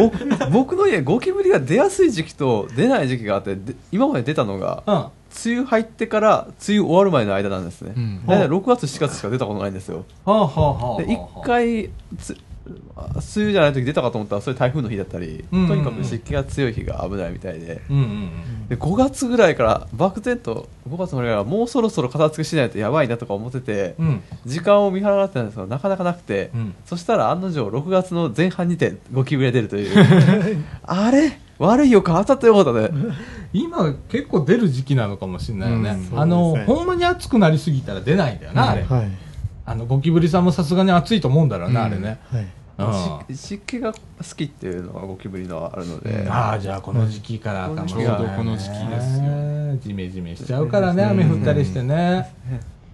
僕僕の家、ゴキブリが出やすい時期と出ない時期があって、で今まで出たのが、うん。梅雨入ってから梅雨終わる前の間なんですね。うん大体6月、7月しか出たことないんですよ。はあはあはあはあ。で、一回、つあ梅雨じゃない時出たかと思ったら、それ台風の日だったり、うんうんうんとにかく湿気が強い日が危ないみたいで、うんうんうん。で5月ぐらいから漠然と5月のぐらいからもうそろそろ片付けしないとやばいなとか思ってて、うん。時間を見計らってたんですがなかなかなくて、うんそしたら案の定6月の前半にてゴキブリが出るという あれ？悪い予感当たったようだね今結構出る時期なのかもしれないよね。うんあの、ほんまに暑くなりすぎたら出ないんだよな、あれ。はい。あの、ゴキブリさんもさすがに暑いと思うんだろうな、うんあれね。はい。うん。し湿気が好きっていうのがゴキブリのあるので、ああ、じゃあこの時期からかもしれない、ね。ちょうどこの時期ですよジメジメしちゃうからね、雨降ったりしてね。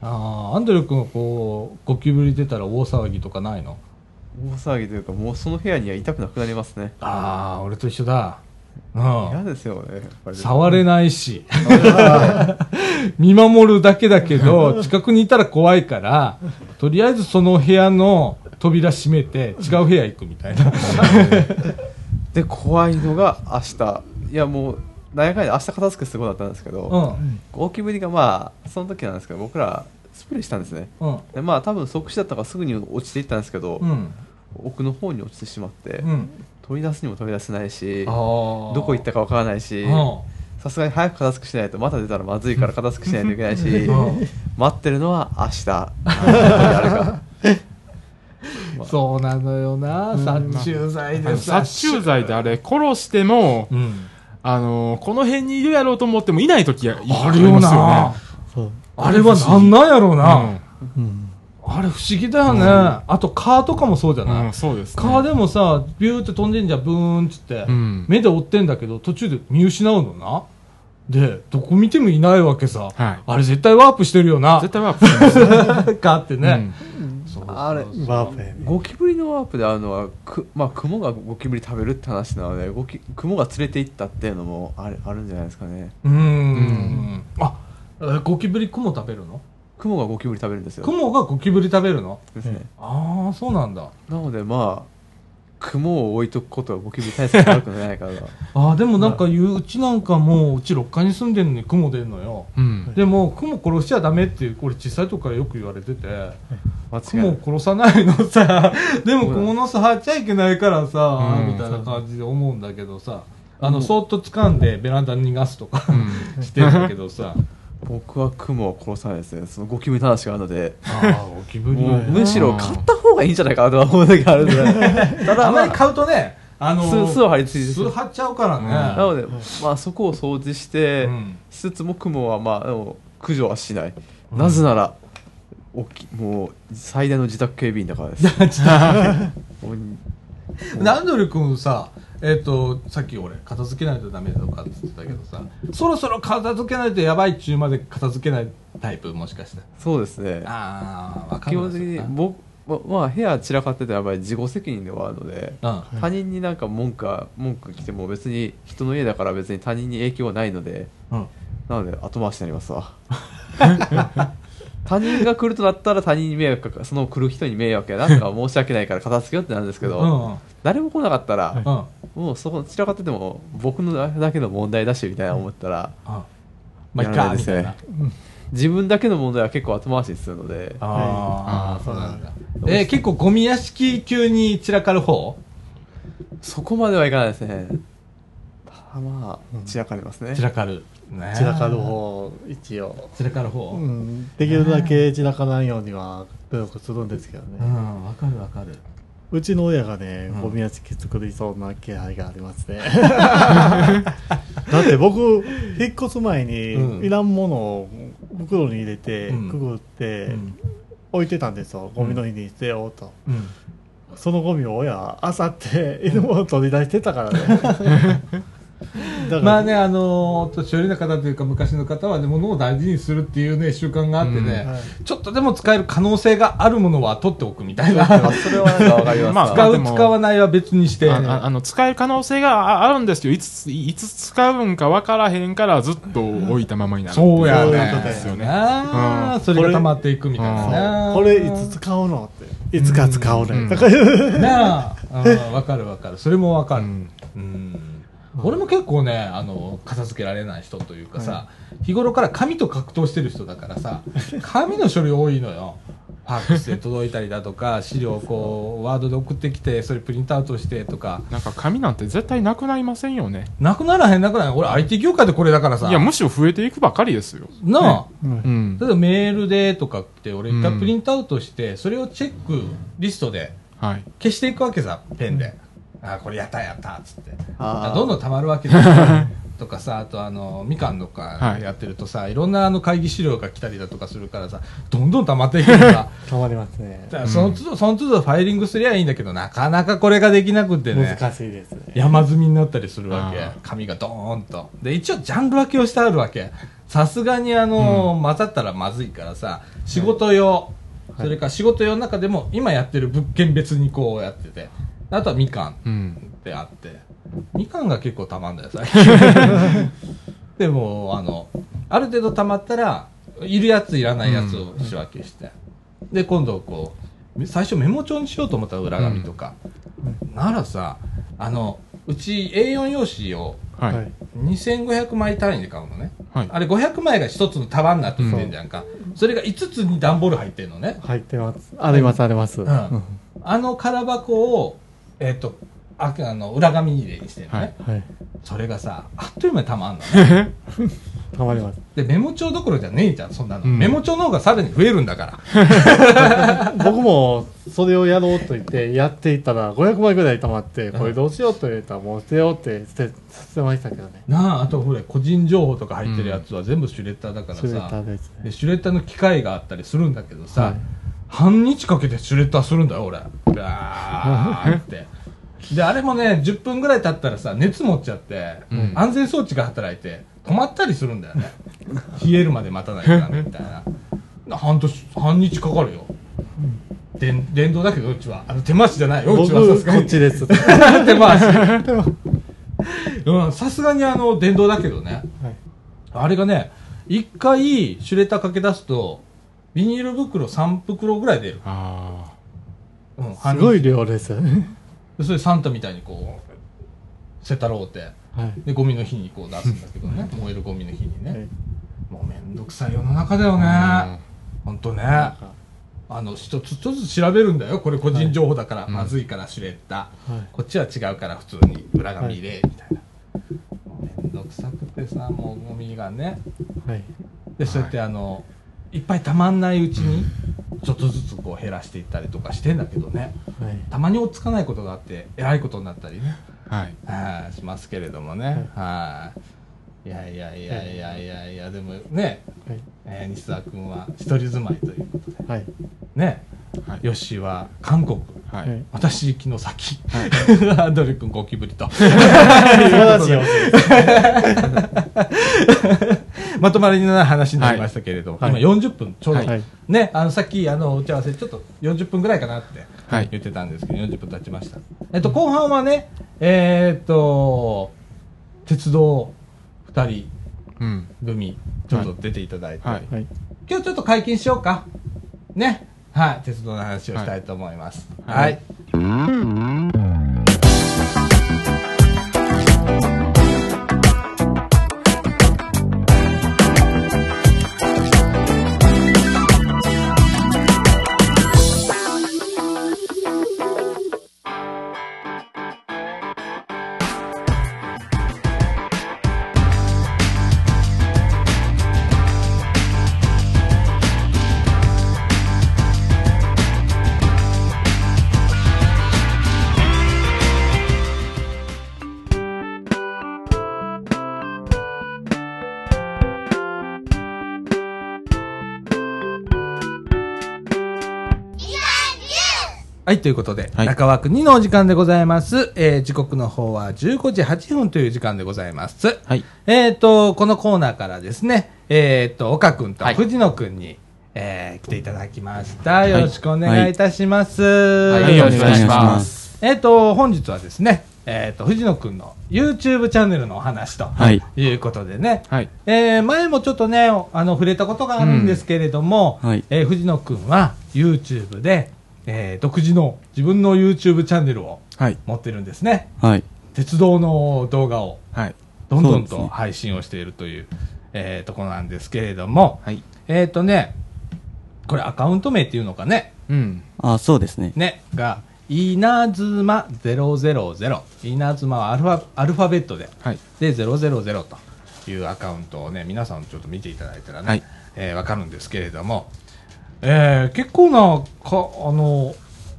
ああ、アンドレ君はこう、ゴキブリ出たら大騒ぎとかないの？大騒ぎというかもうその部屋にはいたくなくなりますねああ、俺と一緒だ。うん。嫌ですよね触れないし。見守るだけだけど、近くにいたら怖いから、とりあえずその部屋の扉閉めて、違う部屋行くみたいな。で怖いのが明日いやもう何やかんや明日片付けすごいだったんですけど、うん。ゴキブリがまあその時なんですけど僕らスプレーしたんですねうん。でまあ多分即死だったからすぐに落ちていったんですけど、うん。奥の方に落ちてしまって、うん。取り出すにも取り出せないしああ。どこ行ったかわからないしうん。さすがに早く片付けしないとまた出たらまずいから片付けしないといけないし うん待ってるのは明日 あれかそうなのよな、殺虫剤でさ。殺虫剤であれ、殺しても、うん。あのーこの辺にいるやろうと思ってもいない時やあるよな。そう。あれはなんなんやろうな。うん。あれ不思議だよね。あと、蚊とかもそうじゃうん、ない？うん、そうですね。蚊でもさ、ビューって飛んでんじゃん、ブーンっつってう。ん。目で追ってんだけど、途中で見失うのな？で、どこ見てもいないわけさ。はい。あれ絶対ワープしてるよな。絶対ワープしてます。蚊ってね。うんそうあれワープやね。ゴキブリのワープであるのはく、まあ、クモがゴキブリ食べるって話なのでゴキクモが連れて行ったっていうのもあるあるんじゃないですかねうーん。あ、えゴキブリクモ食べるの？クモがゴキブリ食べるんですよ。クモがゴキブリ食べるの？ですねああ、そうなんだ。なのでまあクモを置いとくことはゴキブリ対策悪くないから ああ、でもなんか言う、うちなんかもう、うち6階に住んでるのにクモ出んのよ。うん。でも、クモ殺しちゃダメって、これ小さい時からよく言われてて、クモ間違いない。殺さないのさ、でもクモの巣張っちゃいけないからさ、うん。みたいな感じで思うんだけどさ、あの、そーっと掴んでベランダに逃がすとかうん。してんだけどさ、僕はクモを殺さないですね。そのゴキブリの話があるので。ああ、ゴキブリもむしろ買った方がいいんじゃないかなとは思う時があるんで。ただまああまり買うとね、あの巣巣を張り付いて巣張っちゃうからね。なのでまあそこを掃除して、うん。しつつもクモはまあでも駆除はしない、なぜならおきもう最大の自宅警備員だからです。もうナンドル君さ、えっ、と、さっき俺、片付けないとダメだとかって言ってたけどさ、そろそろ片付けないとやばいっちゅうまで片付けないタイプもしかして。そうですねああ、わかるわ基本的に僕ままあ部屋散らかっててやっぱり自己責任ではあるのでうん。他人になんか文句は文句来ても別に人の家だから別に他人に影響はないのでうん。なので後回しになりますわ 他人が来るとなったら他人に迷惑かその来る人に迷惑やなとか申し訳ないから片付けようってなるんですけど、うん。誰も来なかったら、うん。もうそこ散らかってても僕のだけの問題だしみたいな思ったら、まあ、いか、ないですねみたいな。自分だけの問題は結構後回しにするのでああ、いそうなんだ。えー結構ゴミ屋敷級に散らかる方？そこまではいかないですねただまあ散らかりますね、散らかる。ね散らかる。方、一応。散らかる方？ううん。ん。できるだけ散らかないようには努力するんですけどね。わかるわかる。うちの親がねうん、ゴミ屋敷作りそうな気配がありますね。だって僕、引っ越す前うんに、いらんものを袋に入れて、うんくぐってう、ん。置いてたんですよ。ゴミの日に捨てようと。うん。そのゴミを親、あさって、犬も取り出してたからね。まあね、あのー、年寄りの方というか昔の方はね、物を大事にするっていうね、習慣があってね、うんはいちょっとでも使える可能性があるものは取っておくみたいな。ま あそれはなんかわかりますまあ使う、使わないは別にして。あの使える可能性がああるんですけどいついつ使うんか分からへんからずっと置いたままになるそうやね。ことですよねあーうんそれが溜まっていくみたいなね。これいつ使うのって。いつか使ううんね。だからなあ、うんわかるわかる。それもわかる。うんうん俺も結構ね、あの、片付けられない人というかさ、日頃から紙と格闘してる人だからさ、紙の処理多いのよ。ファックスで届いたりだとか、資料をこう、ワードで送ってきて、それプリントアウトしてとか、なんか紙なんて絶対なくなりませんよね。なくならへんなくならへん。俺 IT 業界でこれだからさ、いやむしろ増えていくばかりですよ。なあ、うんうん。例えばメールでとかって、俺一回うん。プリントアウトして、それをチェックリストではい。消していくわけさ、ペンで。あ、これやったやったっつって。どんどん溜まるわけだとかさ、あとあの、みかんとかはい。やってるとさ、い、ろんなあの会議資料が来たりだとかするからさ、どんどん溜まっていくから、変わりますね。だ。からその都度、その都度ファイリングすりゃいいんだけど、なかなかこれができなくってね。難しいですね。山積みになったりするわけ。紙がドーンと。で一応ジャンル分けをしてあるわけ。さすがにあの、混ざったらまずいからさ仕事用、それから仕事用の中でも今やってる物件別にこうやっててあとはみかんうん。ってあってみかんが結構たまんだよ最近。でもあのある程度たまったらいるやついらないやつを仕分けして、で今度こう最初メモ帳にしようと思ったら裏紙とか、ならさあのうち A4 用紙をはい、はい。2500枚単位で買うのね、はい。あれ500枚が一つの束になっててんじゃんか、それが5つに段ボール入ってんのね、入ってます。あります、あります。うん。あの空箱をえっ、とああの裏紙入れにしてるのね、はいはい。それがさあっという間にたまんのね たまります。で、メモ帳どころじゃねえじゃん、そんなの。うんメモ帳の方がさらに増えるんだから。僕もそれをやろうと言ってやっていったら500枚ぐらい溜まって、これどうしようと言ったらもう捨てようって捨て捨てましたけどね。なあ、あとほれ、個人情報とか入ってるやつは全部シュレッダーだからシュレッダさー、ですね。でシュレッダーの機械があったりするんだけどさ、はい半日かけてシュレッダーするんだよ、俺。ガーって。で、あれもね、10分ぐらい経ったらさ、熱持っちゃって、うん安全装置が働いて、止まったりするんだよね。冷えるまで待たないからみたいな。半年、半日かかるよ。電電動だけど、うちは。あの、手回しじゃないよ、う僕、ちはさすがに。こっちです。手回し。うん、さすがにあの、電動だけどね。はいあれがね、一回シュレッダーかけ出すと、ビニール袋3袋ぐらい出る。あうん、すごい半量ですよね。日それサンタみたいにこう、せたろうって。はい。で、ゴミの日にこう出すんだけどね。燃えるゴミの日にね。はいもうめんどくさい世の中だよあ。ね。ほんとね。あの、一つ一つ調べるんだよ。これ個人情報だから、いまずいからシュレッダー。はいこっちは違うから普通に裏が見れ、みたいな。もうめんどくさくてさ、もうゴミがね。はい。でそうやってあの、い、っぱいたまんないうちにちょっとずつこう減らしていったりとかしてんだけどね。はい。たまに追っつかないことがあってえらいことになったりね。はい。はいしますけれどもね。はい。い。やいやいやいやいやいやでもね、はい。えー西澤君は一人住まいということで。はい。ね。はい。ヨッシーは韓国。ははい。い。私行きの先、アドリ君ゴキブリと まとまりのない話になりましたけれども、はい今40分ちょうど、はい。ね、あの、さっき、あの、打ち合わせ、ちょっと40分ぐらいかなってはい言ってたんですけど、40分経ちました。えっと、後半はね、えーっと、鉄道2人うん。組、ちょっと出ていただいて、はい。はい。今日ちょっと解禁しようか。ね。はい、鉄道の話をしたいと思います。は。はいはい、ということで、はい中枠2のお時間でございます。えー時刻の方は15時8分という時間でございます。はい。えっ、と、このコーナーからですね、えっ、と、岡くんとはい藤野くんに、えー来ていただきました。いよろしくお願いいたします。はいよろしくお願いします。えっ、と、本日はですね、えっ、と、藤野くんの YouTube チャンネルのお話と、はいい、うことでね、はい。えー前もちょっとね、あの、触れたことがあるんですけれども、うんはいえー藤野くんは YouTube で、えー独自の自分の YouTube チャンネルをはい。持ってるんですね。はい。鉄道の動画をはい。どんどんとそうですね配信をしているという、えーところなんですけれども、はい。えっ、とね、これアカウント名っていうのかね、うん。あ、そうですね。ね、が、稲妻000、稲妻はアルファアルファベットで、はい。で、000というアカウントをね、皆さんちょっと見ていただいたらね、はいえーわかるんですけれども、えー結構なか、あの、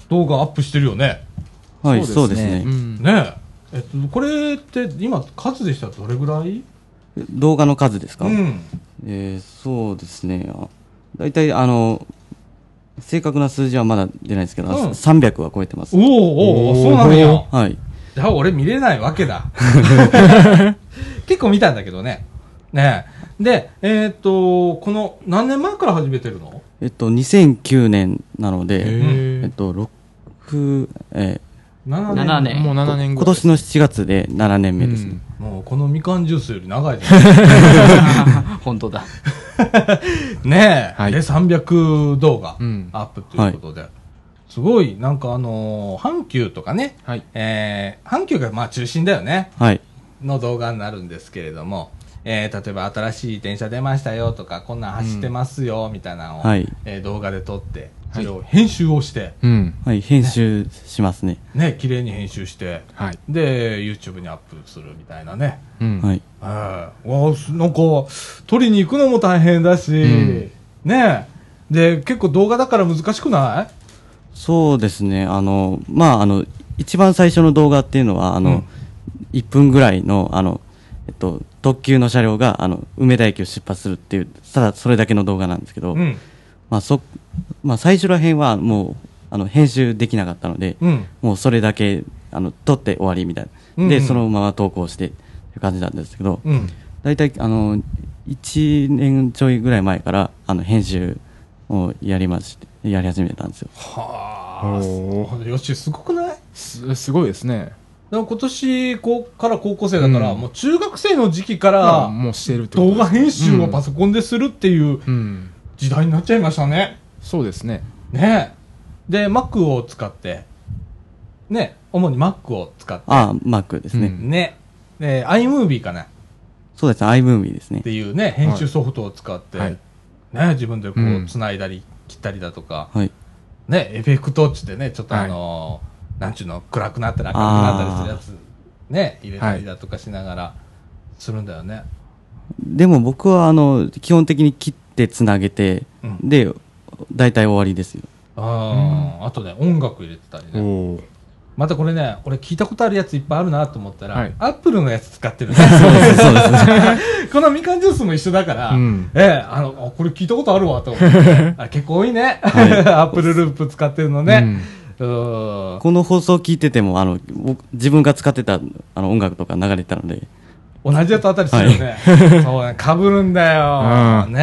動画アップしてるよね。はい、そそううですねね。うん。ねえ。えっと、これって今、数でした？らどれぐらい？動画の数ですか？うん。えーそうですね。あ大体、あの、正確な数字はまだ出ないですけど、うん300は超えてますお。ーおーおーそうなんや。はい。じゃあ俺見れないわけだ。結構見たんだけどね。ねえ。で、えーっと、この、何年前から始めてるの？えっと、2009年なのへで、ーえっと、6、え ?7 7年もう7ー年ぐらい。今年の7月で7年目ですね。もうこのみかんジュースより長いじゃ 本当だ。ん。ねえ。はいで、300動画うんアップということで。すごい、なんかあのー阪急とかね、はい。えー、阪急がまあ中心だよね。はい。の動画になるんですけれども、えー例えば新しい電車出ましたよとか、こんなん走ってますよ、みたいなのを、はいえー動画で撮って、そはいれを編集をして、うん。はい、編集しますね。ね、綺麗に編集して、はい。で、YouTube にアップするみたいなね。うん。はい。あ、すなんか、取りに行くのも大変だし、んねえ。で、結構動画だから難しくない？そうですね。あの、まあ、あの、一番最初の動画っていうのは、あの、うん1分ぐらいの、あの、えっと、特急の車両が、あの、梅田駅を出発するっていう、ただそれだけの動画なんですけど、うん。まあ、そ、まあ、最初ら辺はもう、あの、編集できなかったので、うん。もうそれだけ、あの、撮って終わりみたいな。で、うんうんそのまま投稿して、っていう感じなんですけど、うん。大体、あの、1年ちょいぐらい前から、あの、編集をやりまして、やり始めたんですよ。はおあ。よし、すごくない？すすごいですね。でも今年こうから高校生だから、うんもう中学生の時期かまあらもうしてるってこと動画編集をパソコンでするっていううん。時代になっちゃいましたね。そうですね。ねで、Mac を使って、ね、主に Mac を使って、ああ、Mac ですね。うんね、で、iMovie かなっそうですね、iMovie ですね。ていうね、編集ソフトを使って、はい。ね、自分でこううん繋いだり、切ったりだとか、はい。ね、エフェクトっつってね、ちょっとあのーなんちゅうの、暗くなったり明るくなったりするやつ、ね、入れたりだとかしながら、するんだよね。でも僕は、あの、基本的に切ってつなげて、うんで、大体終わりですよ。ああ、あとね、音楽入れてたりおね。またこれね、俺聞いたことあるやついっぱいあるなと思ったら、はいアップルのやつ使ってるね。そうです、そうです。このみかんジュースも一緒だから、うんええ、あの、あこれ聞いたことあるわと思って。あ結構多いね。アップルループ使ってるのね。うん。この放送聞いてても、あの、僕自分が使ってたあの音楽とか流れてたので、同じやつあったりするよね。そうね、被るんだよ。うんね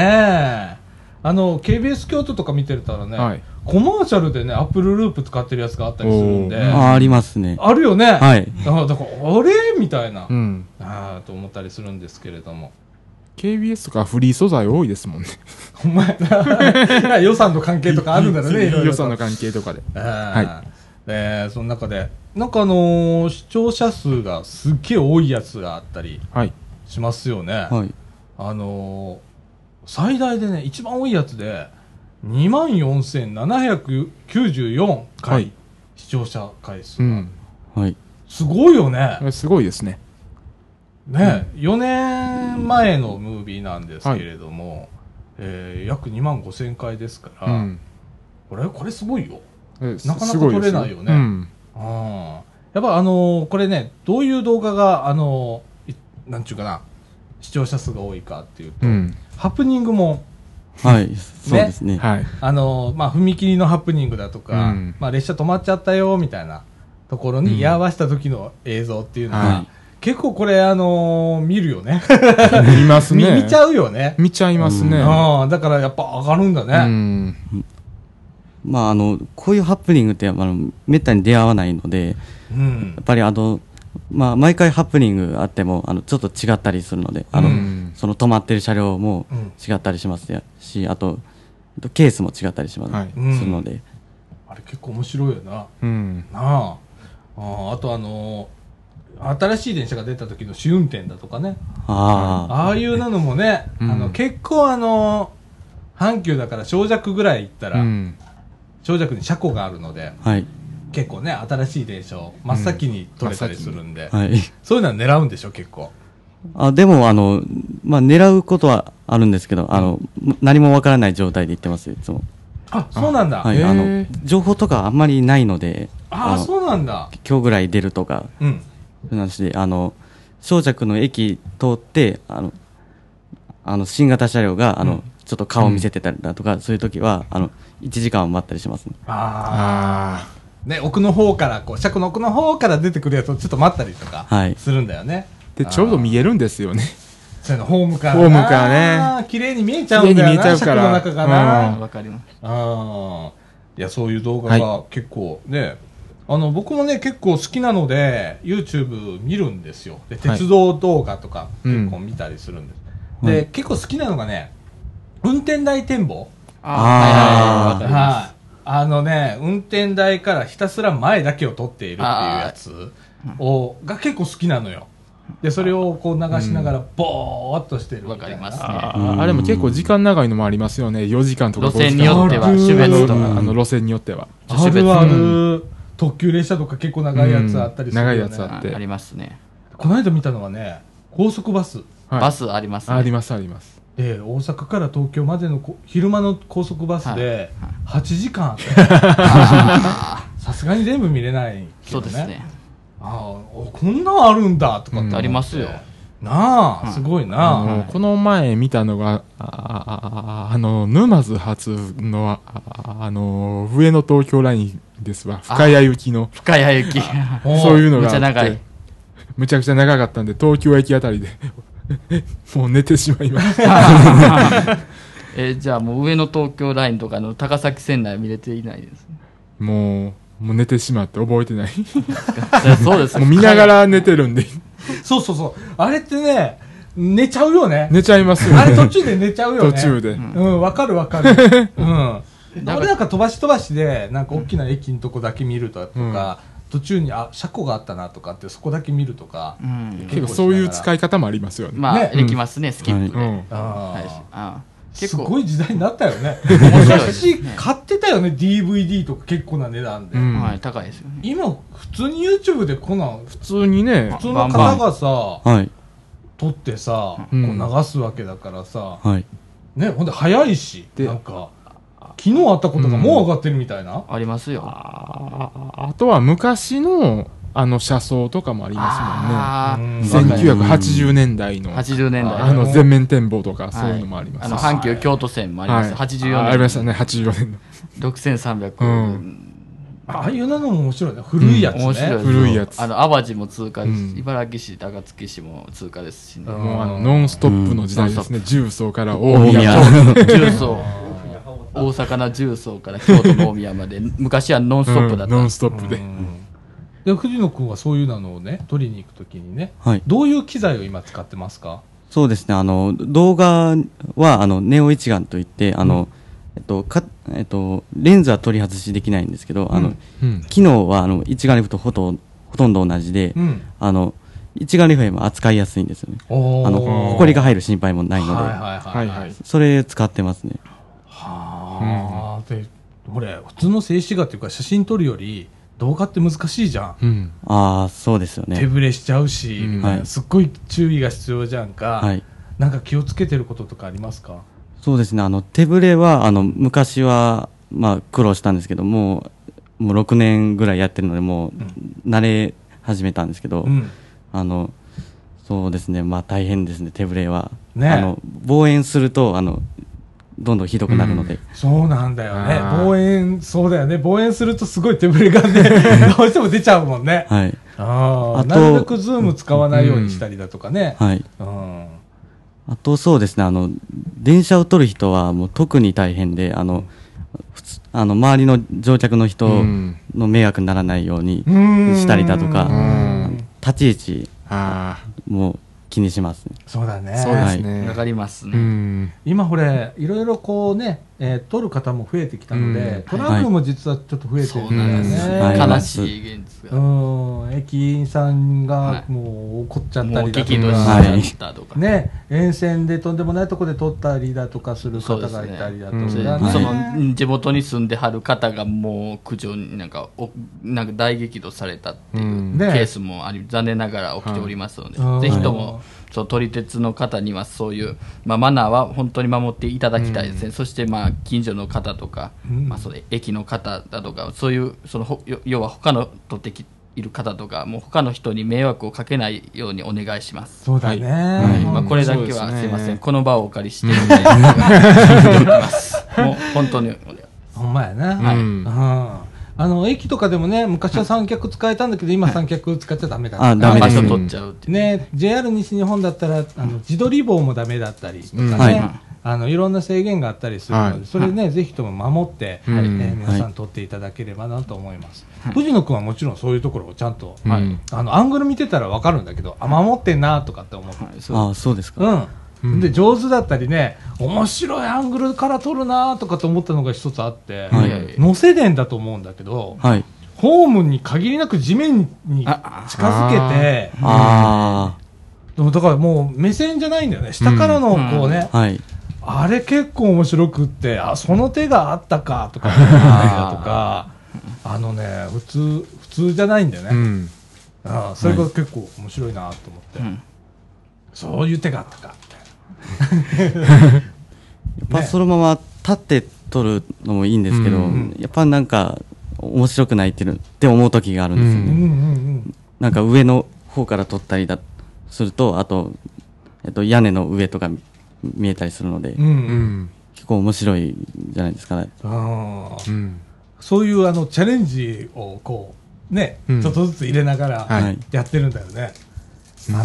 え。あの、KBS 京都とか見てたらね、はいコマーシャルでね、アップルループ使ってるやつがあったりするんで。ああ、ありますね。あるよね。はい。あだから、あれ？みたいな。うん。ああ、と思ったりするんですけれども。KBS とかフリー素材多いですもんね。お前な、予算の関係とかあるんだろうね、いろいろと予算の関係とかで。はい。えーその中で、なんかあのー視聴者数がすっげえ多いやつがあったりはい。しますよね。はい。あのー最大でね、一番多いやつで、24,794回、はい視聴者回数が、うん。はい。すごいよねすごいですね。ね、4年前のムービーなんですけれども、えー約2万5千回ですから、うん。これ、これすごいよ。えなかなか撮れないよねうん。あやっぱあのーこれね、どういう動画が、あのーいなんちゅうかな、視聴者数が多いかっていうと、うん。ハプニングも、はい。そうですね。はい。あのーまあ、踏切のハプニングだとか、うんまあ、列車止まっちゃったよ、みたいなところに居合わせた時の映像っていうのは、は結構これ、あのー見るよね。見ます見ね。見ちゃうよね。見ちゃいますね。ああだからやっぱ上がるんだうね。ん。まあ、あの、こういうハプニングって、あの、めったに出会わないので、うんやっぱりあの、まあ、毎回ハプニングあっても、あの、ちょっと違ったりするので、あの、うんその止まってる車両もうん違ったりしますし、あと、あとケースも違ったりします、はいうんするので、あれ結構面白いよな。うん。なああーあとあのー新しい電車が出た時の試運転だとかね。ああ、ああいうなのもね、うんあの結構あのー阪急だから小弱ぐらい行ったら、うん。小弱に車庫があるので、はい、結構ね、新しい電車を真っ先に取れたりするんで、はい。そういうのは狙うんでしょ、結構。あでも、あの、まあ、狙うことはあるんですけど、あの、何もわからない状態で行ってますよ、いつも。あ、そうなんだ。はい、あの、情報とかあんまりないので、ああ、のそうなんだ。今日ぐらい出るとか、うん。話で、あの、小着の駅通って、あの、あの、新型車両が、あの、うんちょっと顔を見せてたりだとか、そういう時は、あの、1時間は待ったりしますね。ああ。あね、奥の方から、こう、車庫の奥の方から出てくるやつをちょっと待ったりとか、はいするんだよね。あ。で、ちょうど見えるんですよね。そういうの、ホームからな。ホームからね。綺麗に見えちゃうんだよな。綺麗に見えちゃうから車庫の中がな。うんわかります。ああ。いや、そういう動画が結構ね、あの、僕もね、結構好きなので、YouTube 見るんですよ。で、はい。鉄道動画とかうん。結構見たりするんです。はで、結構好きなのがね、運転台展望。あー。はい。あのね、運転台からひたすら前だけを撮っているっていうやつを、が結構好きなのよ。で、それをこう流しながら、ぼーっとしてる。わかりますね。あれも結構時間長いのもありますよね。4時間とか路線によっては5時間種別とか。あの路線によっては。あるある、特急列車とか結構長いやつあったりするよね。うん長いやつあってあありますね。この間見たのはね、高速バスはいバスありますね。ありますあります。で大阪から東京までのこ昼間の高速バスで8時間 さすがに全部見れないけどねそうですね。ああおこんなんあるんだとかってありますよなあすごいなこの前見たのが、ああああの、沼津発の、あの、上野東京ラインですわ。深谷行きの、深谷駅。お そういうのがあって。めっちゃ長い。むちゃくちゃ長かったんで、東京駅あたりで、もう寝てしまいました。えーじゃあもう上野東京ラインとかの高崎線内は見れていないですね。もう、もう寝てしまって覚えてない。そうですもう見ながら寝てるんで、そうそうそうあれってね寝ちゃうよね寝ちゃいますよね。あれ途中で寝ちゃうよね途中で。うんわかるわかるうん俺なんか飛ばし飛ばしでなんか大きな駅のとこだけ見るとか、途中にあ車庫があったなとかってそこだけ見るとか、うん。結構そういう使い方もありますよね。まあ、ね。できますね、スキップで。うん。あはい。す結構。ごい時代になったよね。昔ね。買ってたよね DVD とか結構な値段で、うん。はい、高いですよね。今普通に YouTube でこんなん普通にね普、通の方がさはい。撮ってさ、うん。こう流すわけだからさ、はい。ねほんで早いしでなんか昨日あったことがもう上がってるみたいな、ありますよ。ああとは昔の、あの車窓とかもありますもんね。1980年代の、80年代。あの全面展望とか、そういうのもありますあの、阪急京都線もあります。はい84年。あありましたね、84年の。6300。うんああいうのも面白いね古いやつね、面白い古いやつあの、淡路も通過です。うん茨城市、高槻市も通過ですしね。うんもうあの、ノンストップの時代ですね。重曹から大宮。重曹。大阪の重曹から京都の大宮まで、昔はノンストップだった。うんノンストップで。で藤野君はそういうのをね取りに行くときにねはい。どういう機材を今使ってますか？そうですね、あの、動画は、あの、ネオ一眼といって、あの、えっと、か、えっと、レンズは取り外しできないんですけど、あの、うん。機能は、あの、一眼レフとほとほとんど同じで、うんあの、一眼レフよりも扱いやすいんですよね。おあの、埃が入る心配もないので、はいはいはいはいはい。それ使ってますね。はあ、でこれ普通の静止画っていうか写真撮るより動画って難しいじゃん、うん。ああ、そうですよ手ね。ぶれしちゃうし、うん。はい。すっごい注意が必要じゃんか、はい。なんか気をつけてることとかありますか？そうですね、あの、手ぶれは、あの、昔は、まあ、苦労したんですけども、もう6年ぐらいやってるので、もう、慣れ始めたんですけど、うん。あの、そうですね、まあ大変ですね、手ぶれは。ねあの、望遠すると、あの、どんどんひどくなるので。そうなんだよね。望遠そうだよね。望遠するとすごい手ぶれがね どうしても出ちゃうもんね。はい。ああなるべくズーム使わないようにしたりだとかね、はい。うん。あとそうですね、あの、電車を撮る人はもう特に大変で、あの、普通あの、周りの乗客の人うん。の迷惑にならないようにうん。したりだとか、うん。立ち位置あも気にしますね。そうだねあ、そうですね。わかりますうね。ん。今これいろいろこうね、えー撮る方も増えてきたので、うん。トラブルも実はちょっと増えてるんだよね、はい。悲しい現実が。うん。駅員さんがはい。もう怒っちゃったりだとか、はい。ね、沿線でとんでもないところで撮ったりだとかする方がいたりだとかうん。それね、そのうん。地元に住んではる方がもう苦情になんかおなんか大激怒されたっていううん。ケねースもあり残念ながら起きておりますので、はいぜひともそう撮り鉄の方にはそういう、まあ、マナーは本当に守っていただきたいですね、そしてまあ近所の方とか、うん。まあ、それ駅の方だとかそういうそのほよ要は他の撮ってきいる方とかもう他の人に迷惑をかけないようにお願いします。そうだね、はい。まあ、これだけはすいません、この場をお借りして、聞いておきます。もう本当にお願いほんまやな、はい。うんあの駅とかでもね昔は三脚使えたんだけど今三脚使っちゃダメだあダメです。場所取っちゃうって。ね、JR 西日本だったらあの自撮り棒もダメだったりとかね、うん。はい。あのいろんな制限があったりするので、はい。それね、ぜひとも守って、うん。えー皆さん撮っていただければなと思います、藤野君はもちろんそういうところをちゃんと、はい。あのアングル見てたら分かるんだけどあ守ってんなとかって思う、はい。そう。ああ、そうですか。うんうん。で上手だったりね面白いアングルから撮るなとかと思ったのが一つあって、はい。乗せ電だと思うんだけど、はい。ホームに限りなく地面に近づけてあでもだからもう目線じゃないんだよね。下からのこうね、あ、はい。あれ結構面白くってあその手があったかとか とかあのね普通普通じゃないんだよね、うん。あそれが結構面白いなと思って、うん。そういう手があったかやっぱそのまま立って撮るのもいいんですけど、うんやっぱなんか面白くないっていうのって思う時があるんですよね、うんなんか上の方から撮ったりだするとあと、えっと、屋根の上とか見えたりするので、うんうん。結構面白いじゃないですかね。あー。うん。そういうあのチャレンジをこうね、うん。ちょっとずつ入れながらはい。やってるんだよね、あの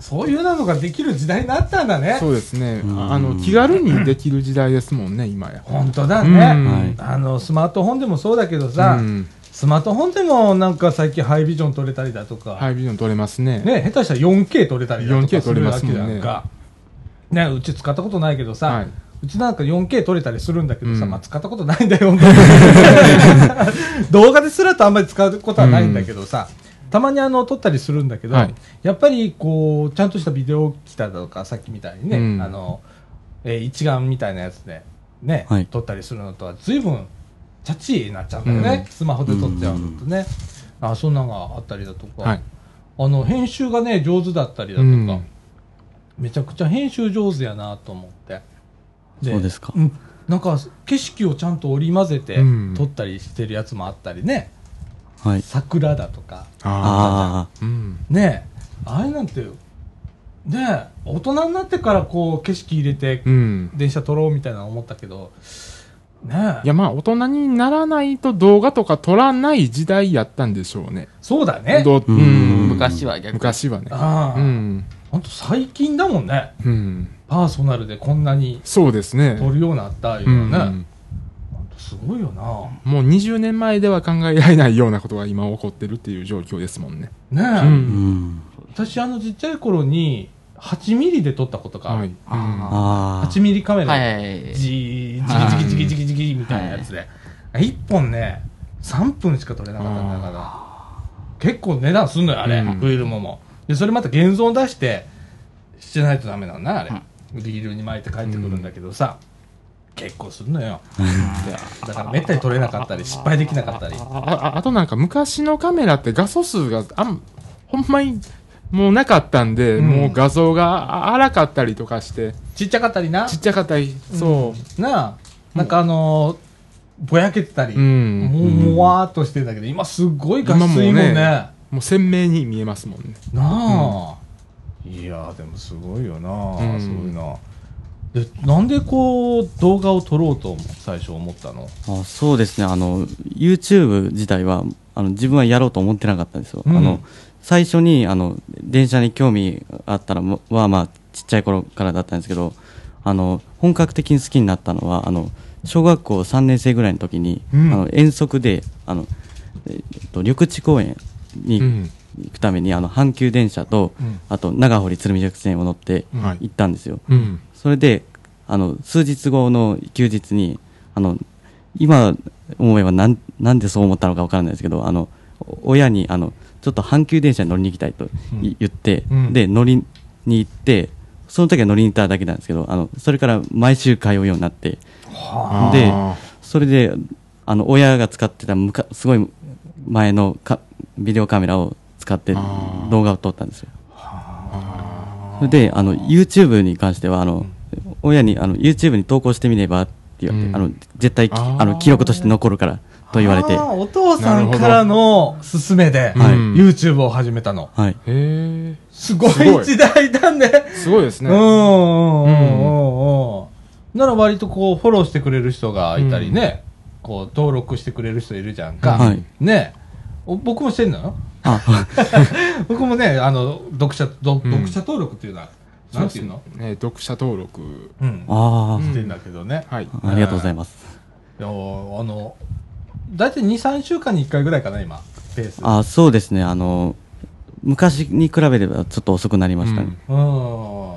そういうのができる時代になったんだね。そうですね。うん。あの、気軽にできる時代ですもんね、今や。本当だね、うん。はい。あのスマートフォンでもそうだけどさ、うん。スマートフォンでもなんか最近ハイビジョン撮れたりだとか、ハイビジョン撮れますね。ね、下手したら 4K 撮れたりだと 4K かするわけ撮れますもんね。じゃんか、ね、うち使ったことないけどさ、はい。うちなんか 4K 撮れたりするんだけどさ、うん。まあ使ったことないんだよ、動画ですらとあんまり使うことはないんだけどさ、たまにあの撮ったりするんだけど、はい。やっぱりこうちゃんとしたビデオ来ただとかさっきみたいにね、うん。あのえー一眼みたいなやつで、ねはい。撮ったりするのとは随分チャッチーになっちゃうんだよね、うん。スマホで撮っちゃうのとね、あそんなのがあったりだとか、はい。あの編集がね上手だったりだとか、うん。めちゃくちゃ編集上手やなと思って。そうですか。ん。なんか景色をちゃんと織り交ぜてうん。撮ったりしてるやつもあったりね、はい桜だとかあああ。うん。ねああれなんてね大人になってからこう景色入れてうん。電車撮ろうみたいなの思ったけどねいや、まあ、大人にならないと動画とか撮らない時代やったんでしょうね。そうだねどううんん。昔は逆に昔はね。ああ、うん。ほんと最近だもんねうん。パーソナルでこんなにそうですね。撮るようになったいううん。のはね、すごいよなもう20年前では考えられないようなことが今起こってるっていう状況ですもんね。ねえ、う。んん私あのちっちゃい頃に8ミリで撮ったことがある、はい。あ8ミリカメラはい。じーじきじきじきじきじきみたいなやつで、1本ね3分しか撮れなかったんだから結構値段すんのよあれ、うんフィルムもでそれまた現像出してしてないとダメなんだあれ、リールに巻いて帰ってくるんだけどさ、結構すんのよ、でだからめったに撮れなかったり失敗できなかったり。あああとなんか昔のカメラって画素数があんほんまにもうなかったんで、うん。もう画像があ荒かったりとかして。ちっちゃかったりな。ちっちゃかったりそなあなんかあのーぼやけてたり、う、うん、もうもわーっとしてんだけど今すごい画質いいもんね今もうね。もう鮮明に見えますもんね。なあ、いやーでもすごいよなあ、うん。そういうなでなんでこう動画を撮ろうと最初思ったの？あそうですね。あの YouTube 自体はあの自分はやろうと思ってなかったんですよ、うん。あの最初にあの電車に興味あったらはまあちっちゃい頃からだったんですけどあの本格的に好きになったのはあの小学校3年生ぐらいの時に、うん。あの遠足であの、えっと、緑地公園にうん。行くために、あの阪急電車と、うん。あと長堀鶴見緑線を乗ってはい。行ったんですよ、うんそれであの数日後の休日にあの今思えばなんなんでそう思ったのかわからないですけどあのお親にあのちょっと阪急電車に乗りに行きたいと言って、うん。で乗りに行ってその時は乗りに行っただけなんですけどあのそれから毎週通うようになってはであそれであの親が使ってたむかすごい前のかビデオカメラを使って動画を撮ったんですよであの YouTube に関してはあの、親にあの YouTube に投稿してみればって言われて、うん。あの絶対きあの記録として残るからと言われて、お父さんからの勧めで、はい。うん YouTube を始めたの。はい、へえすごい。時代だねすごいですね。うんうんうんうん。うんなら割とこうフォローしてくれる人がいたりね、こう登録してくれる人いるじゃんか、はい。ね。お僕もしてんの？よあ 僕もねあの読者どうん。読者登録っていうのは、なんていうの？ね読者登録。うん。あー、してんだけどね、はい。ありがとうございます、いやあの大体23週間に1回ぐらいかな今ペース。あそうですね。あの昔に比べればちょっと遅くなりましたね、うん。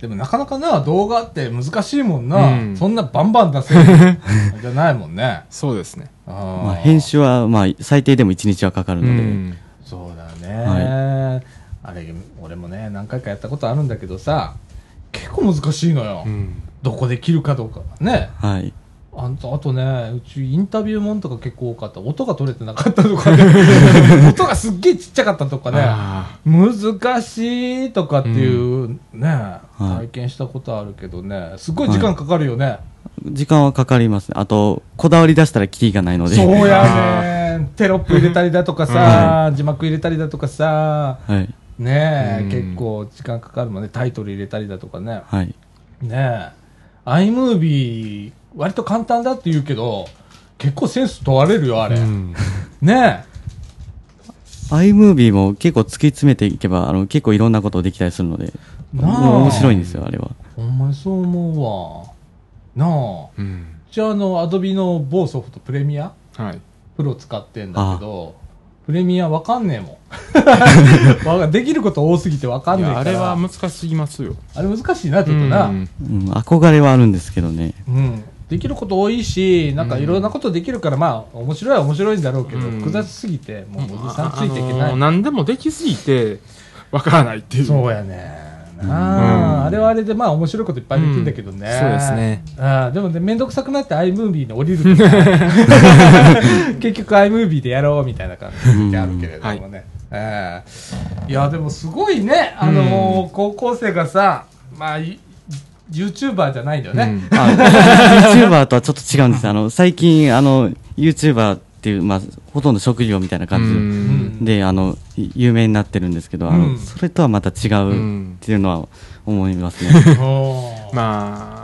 でもなかなかな動画って難しいもんな、うん。そんなバンバン出せる じゃないもんね。そうですねままあ、編集は、まあ、最低でも1日はかかるうので、ん。そうだね、あれ俺もね何回かやったことあるんだけどさ結構難しいのよ、うん。どこで切るかどうかがね。はいあんとあとね、うちインタビューもんとか結構多かった。音が取れてなかったとかね。音がすっげえちっちゃかったとかね。あ難しいとかっていうね、体験したことあるけどね、すっごい時間かかるよね。時間はかかりますね。あと、こだわり出したらキリがないので。そうやね。テロップ入れたりだとかさ、字幕入れたりだとかさ、はい。ねえ、うん結構時間かかるもんね。タイトル入れたりだとかね。はい。ねえ。iMovie、割と簡単だって言うけど、結構センス問われるよ、あれ。ーうん ね iMovie も結構突き詰めていけば、あの、結構いろんなことできたりするので、面白いんですよ、あれは。え。ほんまにそう思うわ。なあ。うんじゃあ、あの、アドビの某ソフト、プレミア？はいプロ使ってんだけど、プレミアわかんねえもん。できること多すぎてわかんいねえから。やあれは難しすぎますよあれ難しいな、ちょっとな。うんうん、憧れはあるんですけどね。うん、できること多いし、なんかいろんなことできるから、まあ、面白いは面白いんだろうけど、うん複雑すぎて、もうおじさんついていけあない。の何でもできすぎてわからないっていうそうやね。なあうんあれはあれで、まあ、面白いこといっぱいできるんだけどね。うんそうですね。ああでもね、めんどくさくなって iMovie に降りる 結局 iMovie でやろうみたいな感じであるけれどもね。ええいや、でもすごいね、あのー高校生がさ、まあ、い YouTuber じゃないんだよね。うんあ、YouTuber とはちょっと違うんです。あの、最近、あの、YouTuber っていう、まあ、ほとんど職業みたいなう感んじで、あの、い有名になってるんですけど、あの、うんそれとはまた違ううんっていうのは思いますね。うんまあ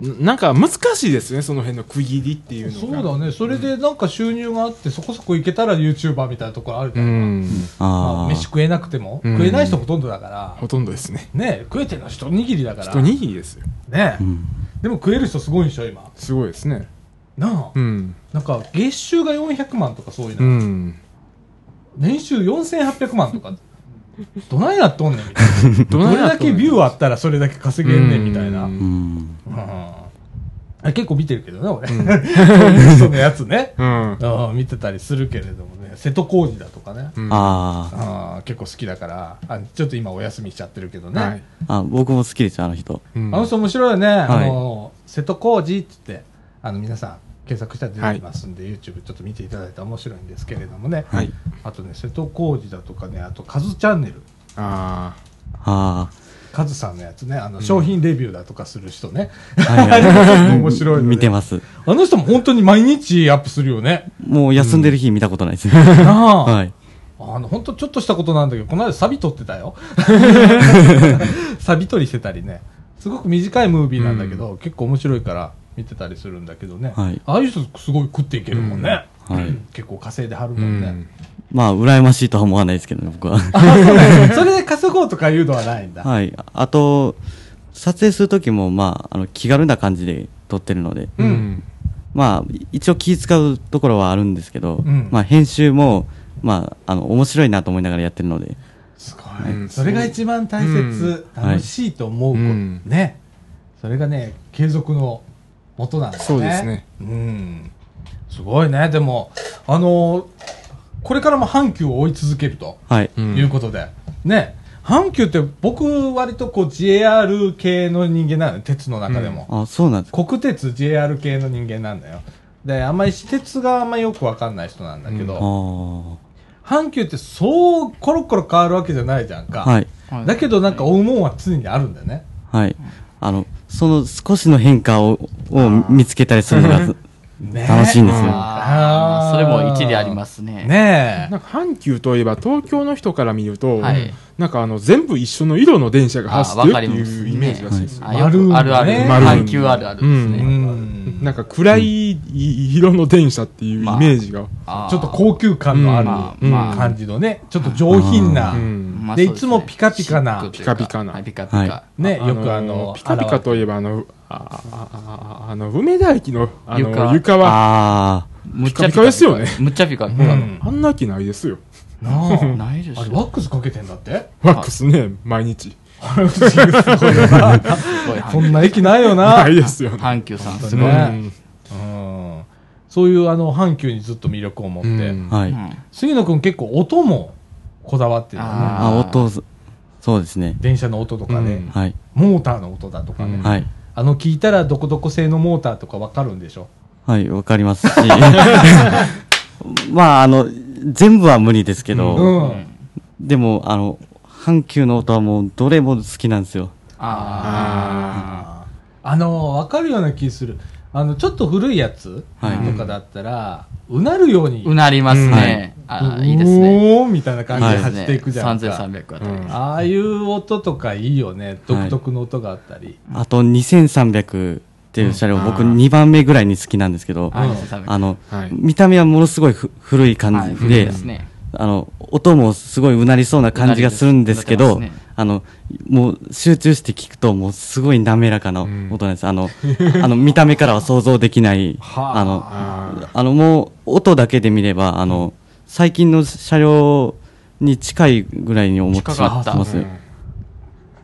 なんか難しいですねその辺の区切りっていうのがそうだね。それでなんか収入があって、そこそこいけたら YouTuber みたいなところあるじうゃん。んまあ、あ飯食えなくても、うん食えない人ほとんどだから、ほとんどですねね食えてるのは一握りだから。一握りですよねあ。うん。でも食える人すごいんでしょ、今。すごいですねなあ。うんなんか、月収が400万とかそういううの。ん年収4800万とか。どないなっとんねんみたいな。どどれだけビューあったらそれだけ稼げんねんみたいな。ううんうん結構見てるけどね、俺。うんそのやつね。うんうん見てたりするけれどもね。瀬戸康史だとかね。うんああー結構好きだからあ、ちょっと今お休みしちゃってるけどね。はいあ。あ、僕も好きですよ、あの人。うんあの人面白いよね。あはいの、瀬戸康史って言って、あの、皆さん検索したら出てきますんで、YouTube ちょっと見ていただいたら面白いんですけれどもね。はいあとね、瀬戸康史だとかね、あと、カズチャンネル。ああカズさんのやつね、あの、商品レビューだとかする人ね。あ。はいは結構 面白いのい。で見てます。あの人も本当に毎日アップするよね。もう休んでる日見たことないですね。なあ。はい。あの、本当ちょっとしたことなんだけど、この間サビ撮ってたよ。サビ撮りしてたりね。すごく短いムービーなんだけど、結構面白いから見てたりするんだけどね。はいああいう人すごい食っていけるもんね。うんはい結構稼いではるうもんね。んまあ、羨ましいとは思わないですけどね、僕は。あ、それで稼ごうとかいうのはないんだ。はい。あと、撮影するときも、まあ、あの、気軽な感じで撮ってるので、うんうんまあ、一応気使うところはあるんですけど、うんまあ、編集も、まあ、あの、面白いなと思いながらやってるので、すごい。うんそれが一番大切。うん楽しいと思うこと。うんね。それがね、継続の元なんだね。そうですね。うん。すごいね。でも、あのーこれからも阪急を追い続けるとはい。うんいうことで。ね。阪急って僕割とこう JR 系の人間なのよ。鉄の中でも。あ、そうなんですか。国鉄 JR 系の人間なんだよ。で、あんまり私鉄があんまりよくわかんない人なんだけど、あ阪急ってそうコロコロ変わるわけじゃないじゃんか。あ。はい。だけどなんか追うもんは常にあるんだよね。はい。あの、その少しの変化を、を見つけたりするのがず ね楽しいんですよ。あそれも一理ありますね。ねなんか阪急といえば東京の人から見ると、はいなんかあの全部一緒の色の電車が走ってるっていうイメージらしいですよ。あよくあるある。マルーンね阪急あるあるですえ。うね。ん。なんか暗い色の電車っていうイメージが。あーちょっと高級感のあるうんまあ感じのね、ちょっと上品なう。んでいつもピカピカなピカピカなはいピカピカ。はね、よくあの、ピカピカといえばあの、ああああの、梅田駅のあの床床は、あむっちゃピカですよねむっちゃピカあんな気ないですよ。なあ ないでしょあれ、ワックスかけてんだって？ワックスね、毎日。あれ、不思議すごいよな。すごいそんな駅ないよな。ないですよね。阪急さん、当すごい。ねうんそういうあの、阪急にずっと魅力を持って。うんあ。はい。うん杉野くん結構音もこだわってるよね。ああ、音、そうですね。電車の音とかね、うんはい。モーターの音だとかね。うんはい。あの聞いたらどこどこ製のモーターとかわかるんでしょ？はい、わかりますし。まあ、あの、全部は無理ですけど、うんでも、あの、阪急の音はもうどれも好きなんですよ。ああのわかるような気するあのちょっと古いやつはい。とかだったら、うなるようにあうなりますね、ああいいですね。おーみたいな感じで走っていくじゃんか、3300あたり、うん。ああいう音とかいいよね。独特の音があったり、あと、2300っていう車両、僕うん。2番目ぐらいに好きなんですけど、あうん2300あの、はい。見た目はものすごいふ古い感じで、ですねあの、音もすごいうなりそうな感じがするんですけど、うなりですあの、もう集中して聞くと、もうすごい滑らかな音なんです。あの、あの、見た目からは想像できない、はあ。あの、ああの、もう、音だけで見れば、あの、最近の車両に近いぐらいに思ってしまってます。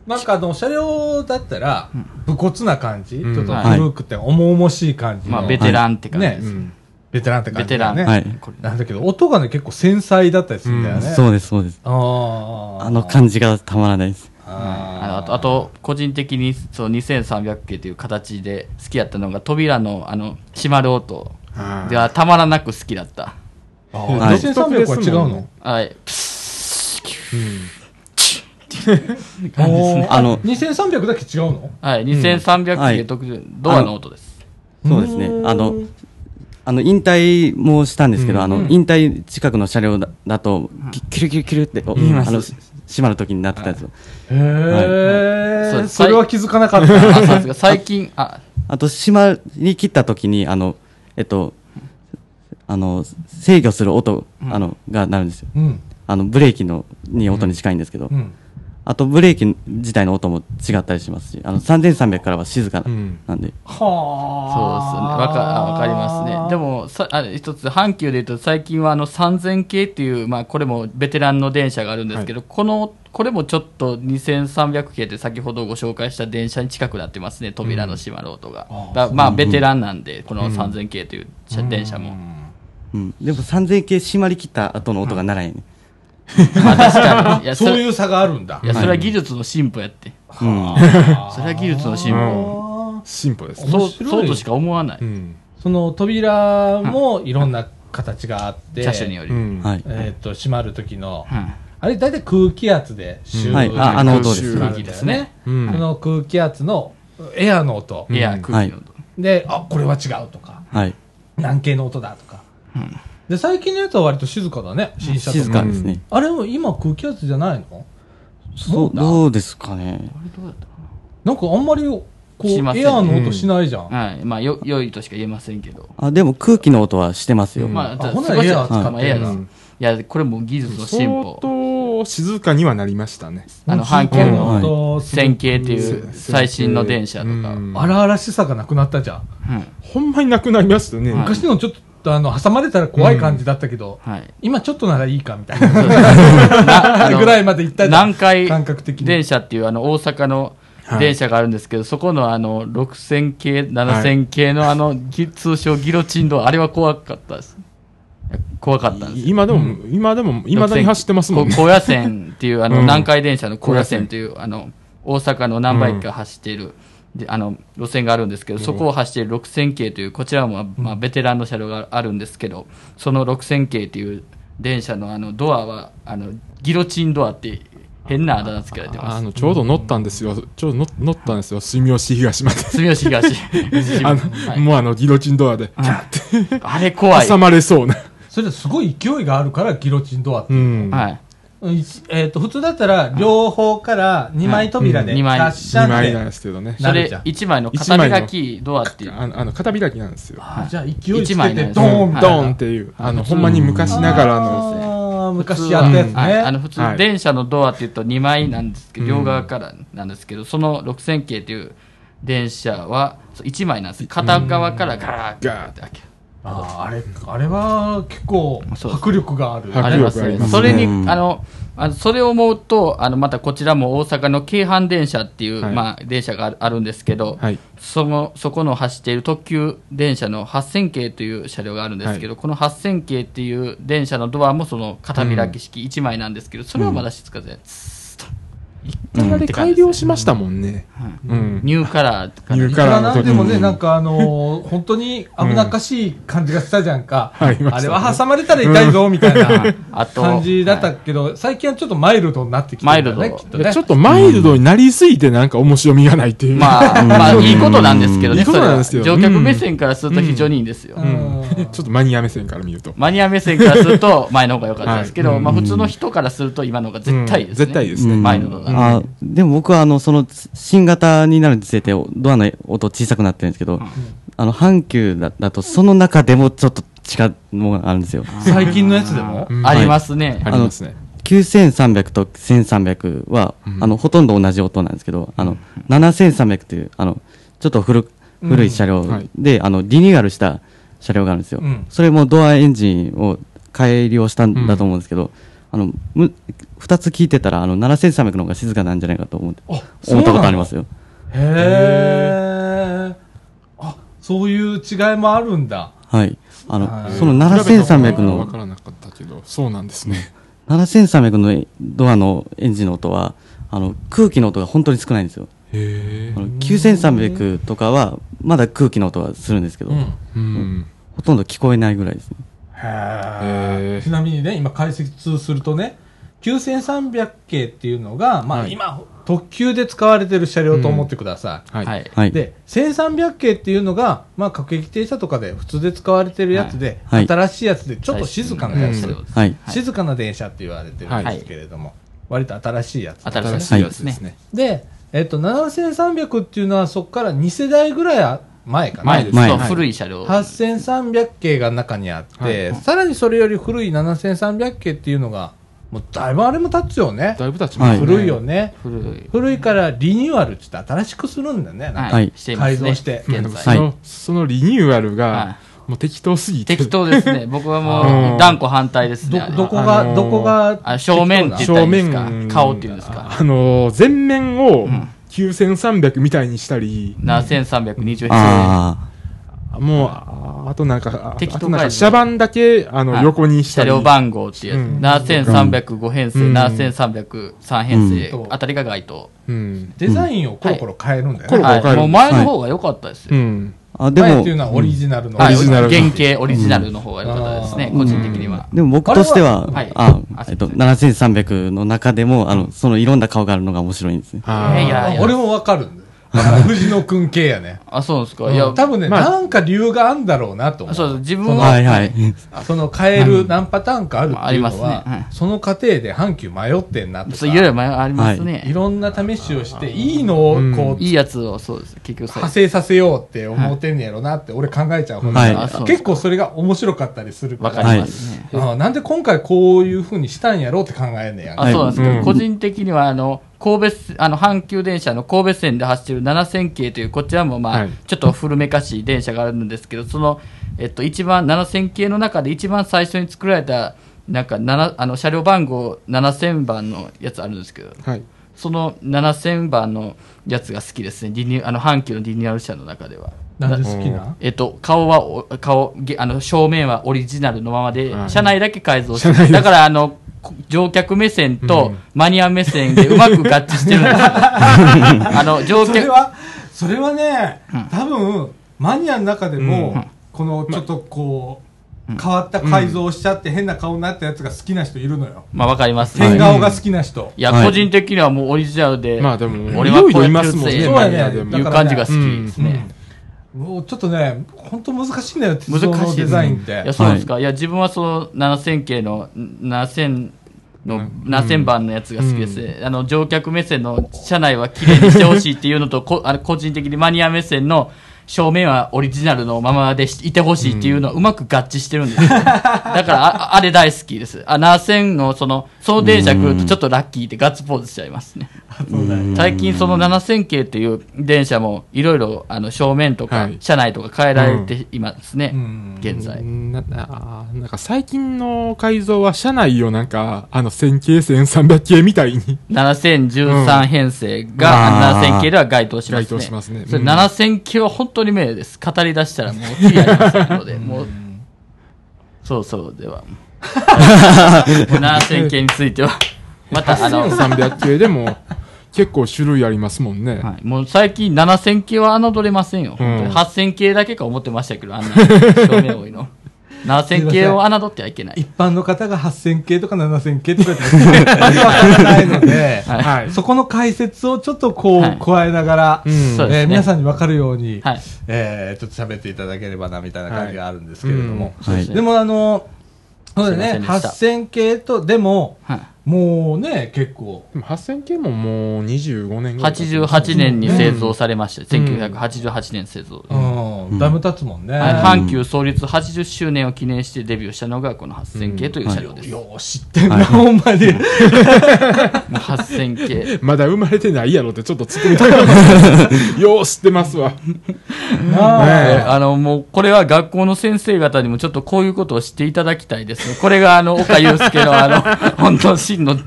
なんかあの車両だったら武骨な感じ、うん。ちょっと古くて重々しい感じの、まあベテランって感じです、うんベテランって感ベテラン、じだね、はい。これなんだけど音がね結構繊細だったりするんだよね、そうです、そうです。あー。あの感じがたまらないです。あのああとあと個人的にそう2300系という形で好きだったのが扉のあの閉まる音あではたまらなく好きだった。あはい。2300は違うの？はい。おー あの2300だけ違うの？はい。2300はい系特殊ドアの音です。そうですね。あの、あの、引退もしたんですけど、あの、引退近くの車両だだと、キキュルキュルキュルって、お言います。あの、閉まるときになってたんですよ。へえ、そうそれは気づかなかっあた最近あ。あと、閉まり切ったときに、あの、えっと、あの、制御する音、あの、がなるんですよ。うん。あの、ブレーキの、に音に近いんですけど、うんあと、ブレーキ自体の音も違ったりしますし、あの、3300からは静かな、うん。なんで、はそうですね。あわかあわかりますね。でもさあ一つ阪急でいうと最近はあの3000系っていう、まあ、これもベテランの電車があるんですけど、このこれもちょっと2300系って先ほどご紹介した電車に近くなってますね。扉の閉まる音が、だまあベテランなんでこの3000系という車電車も、うん。でも、3000系閉まり切った後の音がならへんね。まあ確かに。いやそういう差があるんだ。やそれは技術の進歩やって、うん。それは技術の進歩、進歩ですね。そう面白い。そうとしか思わない、うん。その扉もいろんな形があって、車種により、ううん。ん。はい。えっと閉まる時の、あれ大体空気圧でシューはい。ああの音です。閉まるんだよね、うん。その空気圧のエアの音、いや空気の音、であこれは違うとか。はい。何系の音だとか、で最近のやつは割と静かだね。新車とか静かですね。あれも今空気圧じゃないの？そう、どうですかね。な？んかあんまりこしません。うエアの音しないじゃん、はい。まあよ良いとしか言えませんけど、あ、でも空気の音はしてますよ。まあ、あほな少しエアー使って。んだまあエアーです。うん。いや、これも技術の進相歩。当静かにはなりましたね。あの、阪急のの線形っていう最新の電車とか。うん。荒々しさがなくなったじゃん、うん。ほんまになくなりましたね。はい昔のちょっとあの挟まれたら怖い感じだったけど、はい。今ちょっとならいいかみたいな。ぐらいまで行ったじゃん。南海感覚的に。電車っていうあの大阪の電車があるんですけど、そこのあの6000系、7000系のあの、ぎ通称ギロチンドア、あれは怖かったです。怖かったんですよ。今でも、今でも、未だに走ってますもんね。こ高野線っていうあの、うん。南海電車の高野線というあの大阪の難波駅が走っている、であの路線があるんですけど、そこを走っている6000系というこちらも、まあ、ベテランの車両があるんですけどその6000系という電車のあのドアはあのギロチンドアって変なあだ名付けられてますあの、ちょうど乗ったんですよ。ちょうど乗乗ったんですよ。住吉東まで。住吉東 あの、はいもうあの、ギロチンドアで。あれ怖い挟まれそうな。それですごい勢いがあるからギロチンドアってういう、ん。はいうんえっと普通だったら両方から2枚扉でうん。二枚。ガッシャンって、二枚なんですけどね。それなるじゃん。1枚の片開きドアっていうあの、あの片開きなんですよ。あじゃあ勢いつけてドーン。ドーンっていう。あの、ほんまに昔ながらの。昔やったやつね、はい。あの普通、はい。電車のドアっていうと2枚なんですけど、うん。両側からなんですけど、その6000系という電車は1枚なんです。片側からガーッて開けるああれあれは結構迫力がある。ありますね。それに、うん、あのあのそれを思うとあのまたこちらも大阪の京阪電車っていう、はい、まあ、電車があるんですけど、はい、そのそこの走っている特急電車の8000系という車両があるんですけど、はい、この8000系っていう電車のドアもその片開き式1枚なんですけど、それはまだ静かで、うん一カあれ改良しましたもんね、うん、ニューカラーニューカラーのでもね、なんかあのー、本当に危なっかしい感じがしたじゃんか、うん、あれは挟まれたら痛いぞみたいな感じだったけど、最近はちょっとマイルドになってきてるねきっとね。ちょっとマイルドになりすぎてなんか面白みがないっていう、まあ、まあいいことなんですけどね、いい乗客目線からすると非常にいいんですよ、ちょっとマニア目線から見ると。マニア目線からすると前の方が良かったですけど、まあ、普通の人からすると今の方が絶対ですね、絶対ですね。前の方があでも僕はあのその新型になるにつれてドアの音小さくなってるんですけど、あの阪急だだとその中でもちょっと違うのがあるんですよ。最近のやつでも？うん。ありますね。ありますね。9300と1300は、あのほとんど同じ音なんですけど、あの7300というあのちょっと古古い車両はい。で、あのリニューアルした車両があるんですよ。うん。それもドアエンジンを改良したんだと思うんですけど、あのむ2つ聞いてたらあの7300の方が静かなんじゃないかと思ってあ思ったことありますよ。へえ。あ、そういう違いもあるんだ。はい。あの、はいその比べた7300ことはわの、からなかったけど、そうなんですね。7300のドアのエンジンの音は、あの、空気の音が本当に少ないんですよ。へあの9300とかは、まだ空気の音はするんですけど、うん。え。うん。ほとんど聞こえないぐらいですね。ちなみにね、今解説するとね、9300系っていうのが、まあ、はい今、特急で使われてる車両と思ってください。はい。はい。はい。で、1300系っていうのが、まあ、各駅停車とかで普通で使われてるやつで、はい新しいやつでちょっと静かなやつ、はい。静かな電車って言われてるんですけれども、割と新しいやつ。新しいやつですね。で、えっと、7300っていうのはそこから2世代ぐらい前かな。前です。前そうはい古い車両。8300系が中にあって、はさらにそれより古い7300系っていうのが、もうだいぶあれも経つよね。だいぶ経ちますね。古いよね。古い。古いからリニューアルって言って新しくするんだよね。なんかはい。改造して現そ在。の、そのリニューアルはが、もう適当すぎて。適当ですね。僕はうんもう断固反対ですね。ど、どこが、あのーどこが、あ正面って言ったらいいんですか？正面顔っていうんですか？あのー、前面を9300みたいにしたり、7328あもう、ああとなんか、あ適当な。ん車番だけ、あの、はい横にしたり。車両番号っていう。うん。やつ、7305編成、うん。7303編成、うん。あたりが該当。うん。デザインをコロコロ変えるんだよね。コロコロ変える。はい、もう前の方が良かったですよ。うん。あ。あ、でも前っていう、のはオリジナルの。はい、オリジナル原型オリジナルの方が良かったですね、うん個人的には。でも僕としては、はいああ、えっと、7300の中でも、あの、そのいろんな顔があるのが面白いんですね。いやいや俺もわかるんだよ。藤野くん系やね。あ、そうですか。いいや、多分ね、まあなんか理由があるんだろうなと思う。そうです自分は、はいはい。その変える何パターンかあるっていうのありますねははい、その過程で阪急迷ってんなとか、そういろいろ前ありますね。いろんな試しをして、いいのをこう、いいやつを、そうです。結局派生させようって思ってんねやろなって俺考えちゃうほど、はいあそう結構それが面白かったりするか。わからりますね。あなんで今回こういう風にしたんやろうって考えんねやんあ、そうなんですけ個人的には、あの、神戸す、あの、阪急電車の神戸線で走ってる7000系という、こちらもまあ、はいちょっと古めかしい電車があるんですけど、その、えっと、一番、7000系の中で一番最初に作られた、なんか、7あの、車両番号7000番のやつあるんですけど、はい。その7000番のやつが好きですね。リニューあの、阪急のリニューアル車の中では。なんで好きな？えっと、顔はお、顔、げあの、正面はオリジナルのままで、はい車内だけ改造してだから、あの、こ乗客目線うとん。マニア目線でうまく合致してるんですよ。あの、乗客、それは、それはね、多分、マニアの中でも、このちょっとこう、変わった改造をしちゃって変な顔になったやつが好きな人いるのよ。まあ、わかります。変顔が好きな人。い。や、はい。個人的にはもうオリジナルで、まあでも、俺はこうやっていろいろいますもんね、そうやねマニアでもいう感じが好きですね。もうちょっとね、本当難しいんだよ、鉄道のデザインって。いや、そうですか。いや、自分はその7000系の、7000の、7000番のやつが好きですね。あの、乗客目線の車内は綺麗にしてほしいっていうのと、こあの個人的にマニア目線の正面はオリジナルのままでいてほしいっていうのはうまく合致してるんですよ。だからあ、あれ大好きです。あ、7000のその、その電車来るとちょっとラッキーってガッツポーズしちゃいますね。最近その7000系っていう電車もいろいろあの正面とかはい車内とか変えられていますね、うん現在。なななんか最近の改造は車内をなんか、あの1000系、1300系みたいに。7013編成うんが、あー7000系では該当しますね。該当しますねそれうん7000系は本当に名です。語り出したらもう、キリありませんので、もう、そうそうでは。もう7000系については、またあの、1300系でも、結構種類ありますもんね。はい、もう最近7000系は侮れませんよ。うん本当に8000系だけか思ってましたけど、あんな 照明多いの。7000系を侮ってはいけない。一般の方が8000系とか7000系とかって言ってわからないので、はい。はい。そこの解説をちょっとこう、はい。加えながら、うん。そうですね。えー皆さんに分かるように、はい。えーちょっと喋っていただければな、みたいな感じがあるんですけれども。はい。そうでもあの、そうでした。8000系と、でも、はいもうね、結構、でも8000系ももう25年ぐらい経ってます。88年に製造されました。1988年製造。うん、だいぶ経つもんね。はい、阪急創立80周年を記念してデビューしたのがこの8000系という車両です。もよう知ってんな、ほんまに。う8000系。まだ生まれてないやろってちょっと突っ込みたかった。よう知ってますわ。なああの、もう、これは学校の先生方にもちょっとこういうことを知っていただきたいですね。これがあの、岡祐介のあの、本当真の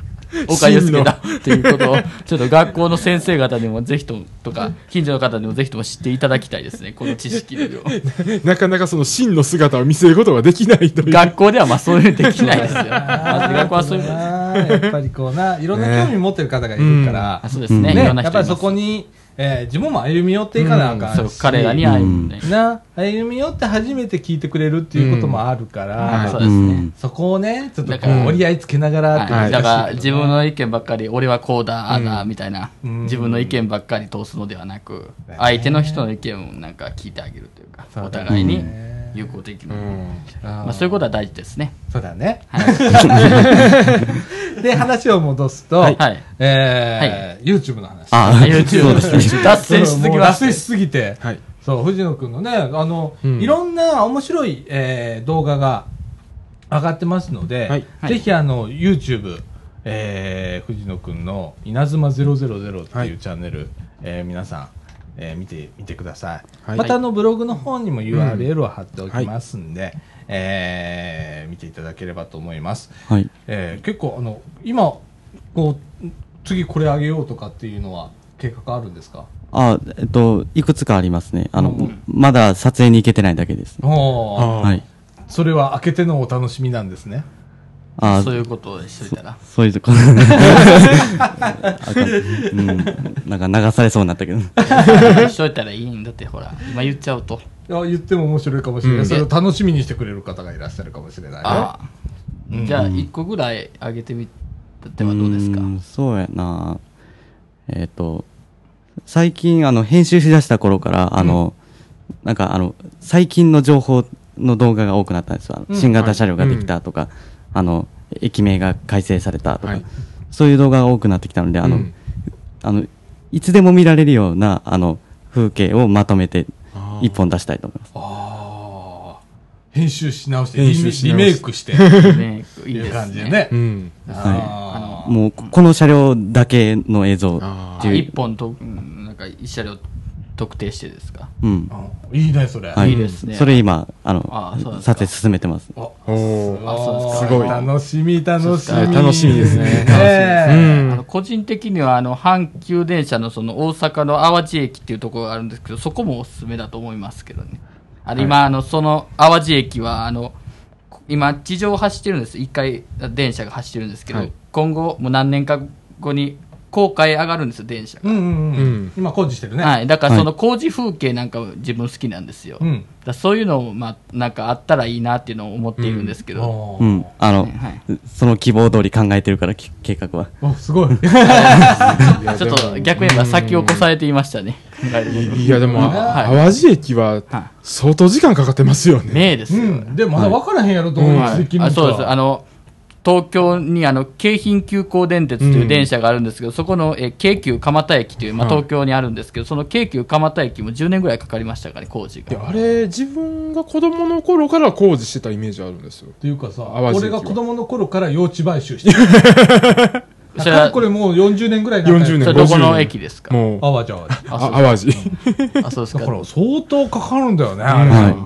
岡祐介だっていうことを、ちょっと学校の先生方にもぜひと、とか、近所の方にもぜひとも知っていただきたいですね。この知識量。なかなかその真の姿を見せることができないという。学校ではまあそういうのできないですよ。まず学校はそういうやっぱりこうな、いろんな興味持ってる方がいるからあ、そうですね。ね、いろんやっぱりそこに、えー自分も歩み寄っていかなあかんし、そう、彼らに会えるね。な、歩み寄って初めて聞いてくれるっていうこともあるから、はいそうですね。うん。そこをね、ちょっと折り合いつけながらってはい、だから自分の意見ばっかり、俺はこうだ、ああだ、みたいな、うん。自分の意見ばっかり通すのではなくね、相手の人の意見をなんか聞いてあげるというか、お互いに有効的に。うん。あーまあ、そういうことは大事ですね。そうだね。はい。で、話を戻すと、はい。えー YouTube の話。あ YouTube ですね。脱線しすぎ脱線しすぎて、はい。そう、藤野くんのね、あの、うんいろんな面白い、えー動画が上がってますので、はいはいぜひあの、YouTube、えー藤野くんの稲妻000ってはいいうチャンネル、えー皆さん、えー見てみてください。はいまたあの、ブログの方にも URL を貼っておきますんで、えー見ていただければと思います。はい。えー結構あの、今、こう、次これあげようとかっていうのは計画あるんですか？あ、えっと、いくつかありますね。あの、うんまだ撮影に行けてないだけです。おーあーはい。それは開けてのお楽しみなんですね。あそういうことをしといたら。そういうと こ。うん。なんか流されそうになったけど。しといたらいいんだって、ほら、今言っちゃうと。いや言っても面白いかもしれない、うんそれを楽しみにしてくれる方がいらっしゃるかもしれないね。ああ。うんじゃあ、一個ぐらいあげてみてはどうですか？んそうやな。えっ、と、最近、あの、編集しだした頃から、あの、なんか、あの、最近の情報の動画が多くなったんですよ。新型車両ができたとか、あの、駅名が改正されたとか、はい。そういう動画が多くなってきたので、あの、うん。あの、いつでも見られるような、あの、風景をまとめて、一本出したいと思います。編集し直して、編リメリ集し直しメイクして、ねいいいうです感じでね。うん。あー。もう、この車両だけの映像あっていう。一本と、うんなんか一車両特定してですか？うん。うんいいね、それ。はい。いですね。それ今、あの、あそうなんですか。撮影進めてます。あおーあそうですか。すごい。楽しみ、楽しみ。楽しみですね。ねえ。うん。あの個人的にはあの阪急電車のその大阪の淡路駅っていうところがあるんですけどそこもおすすめだと思いますけどね。あの今、あのその淡路駅はあの今地上を走ってるんです。一回電車が走ってるんですけど、はい。今後もう何年か後に高架へ上がるんですよ電車が、うんうんうん。今工事してるね。はい、だからその工事風景なんか自分好きなんですよ、だかうん。らそういうの、まあ、なんかあったらいいなっていうのを思っているんですけど、おーうん。あの、はいその希望通り考えてるから、計画は。お、すごい。ちょっと逆に言えば先を越されていましたね。いやでも、はい淡路駅はは相当時間かかってますよね。ねえですよ。うん。でもまだ分からへんやろ、どういうできるのか。あそうです。あの、東京にあの京浜急行電鉄という電車があるんですけど、そこのえ京急蒲田駅という、まあ、はい東京にあるんですけど、その京急蒲田駅も10年ぐらいかかりましたからね、工事が。であれ、自分が子供の頃から工事してたイメージあるんですよ。っていうかさ、俺が子供の頃から用地買収してる。それはこれもう40年ぐらいになった40年どこの駅ですか？もう、淡路淡路。あそうあ淡路。あ、そうですか。だから相当かかるんだよね、あれ。はい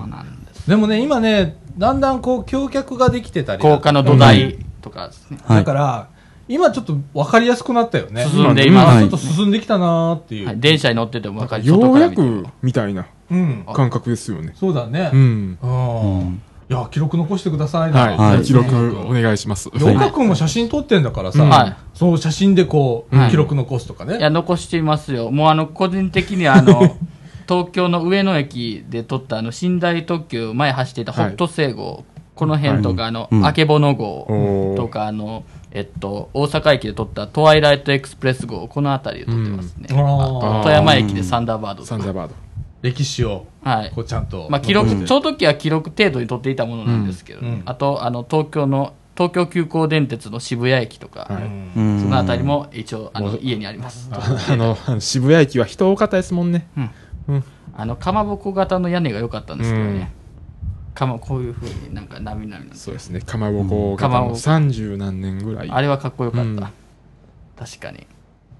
でもね、今ね、だんだんこう、橋脚ができてたり高架の土台とかですね。はいだから、今ちょっと分かりやすくなったよね。進んでいあます。ちょっと進んできたなーっていう。はい、電車に乗ってても分かる。ようやくみたいなうん。感覚ですよね。そうだねう。ん。うん。いや、記録残してくださいな。はい、はい記録お願いします。で岡君も写真撮ってんだからさ、うんはいその写真でこう、はい記録残すとかね。いや、残していますよ。もうあの、個人的にはあの、東京の上野駅で撮ったあの、寝台特急前走っていた北斗星号、この辺とか、あの、うんあけぼの号とか、あの、えっと、大阪駅で撮ったトワイライトエクスプレス号、この辺りで撮ってますね。富山駅でサンダーバードとか。サンダーバード。歴史を、はいこ。うちゃんと。まあ、記録、その時は記録程度に撮っていたものなんですけど、あと、あの、東京の、東京急行電鉄の渋谷駅とか、はいその辺りも一応、あの、家にあります。あの、渋谷駅は人多かったですもんね。うん。あの、かまぼこ型の屋根が良かったんですけどうんね。かま、こういう風になんかなみなみなんですそうですね。かまぼこが三十何年ぐらい。あれはかっこよかった。うん。確かに。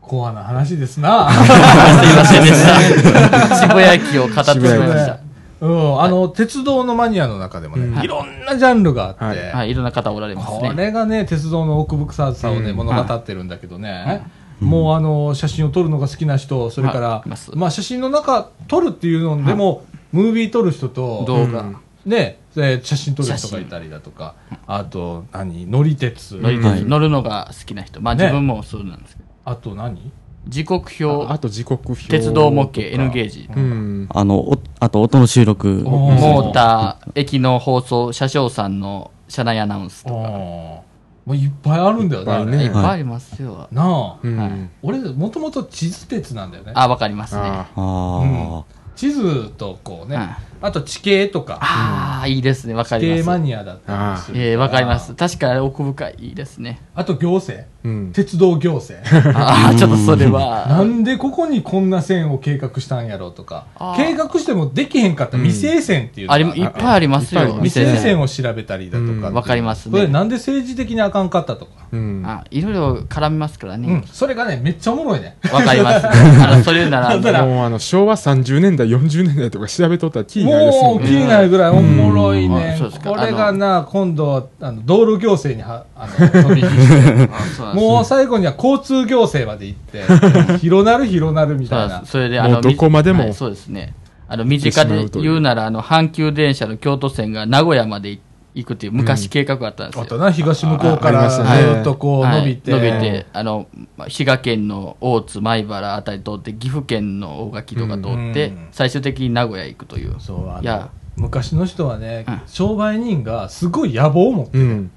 コアな話ですな。すいませんでした。渋谷駅を語ってしまいました。うん、あの、鉄道のマニアの中でもね、うん。いろんなジャンルがあって、はい。はい、い。ろんな方おられますこね。れがね、鉄道の奥深さをね、うん。物語ってるんだけどね、もうあの、写真を撮るのが好きな人、それから、はい。います。まあ写真の中、撮るっていうのでも、ムービー撮る人と、動画。うんね、えー写真撮る人がいたりだとか、あと、何、乗り鉄。乗り鉄はい乗るのが好きな人。まあね自分もそうなんですけど。あと何？時刻表あ、と時刻表。鉄道模型、N ゲージ。うん。あの、おあと音の収録。おモーター、駅の放送、車掌さんの車内アナウンスとか。もういっぱいあるんだよね。いっぱいねいっぱいありますよ。なあ、うん。はい俺、もともと地図鉄なんだよね。あ、わかりますね。ああ地図とこうね、はいあと地形とか、ああ、いいですね。わか地形ります。マニアだったりするええわかります。確かに奥深いですね。あと行政。鉄道行政。ああ、ちょっとそれなは。んでここにこんな線を計画したんやろうとか計画してもできへんかった未成線っていうのあいっぱいありますよ。いっぱいあります未成線線を調べたりだとか。わかりますねこれなんで政治的にあかんかったとか。うん。あ、いろいろ絡みますからうんね。。それがね、めっちゃおもろいね。わかります。あの、それなら、だからもうあの、昭和30年代、40年代とか調べとったらないですももう。気になるぐらいおもろいねこれがな、今度、あの、道路行政には、あの、飛び火して、あもう最後には交通行政まで行って、広なる広なるみたいな。それで、あの、どこまでも。はいそうですね。あの、身近で言うなら、あの、阪急電車の京都線が名古屋まで行くっていう昔計画があったんですよ。あとな、東向こうからずっとこうはい伸びて。伸びて、あの、まあ滋賀県の大津、米原あたり通って、岐阜県の大垣とか通って、うん。最終的に名古屋行くという。そう、いや、昔の人はねうん、商売人がすごい野望を持ってて、うん。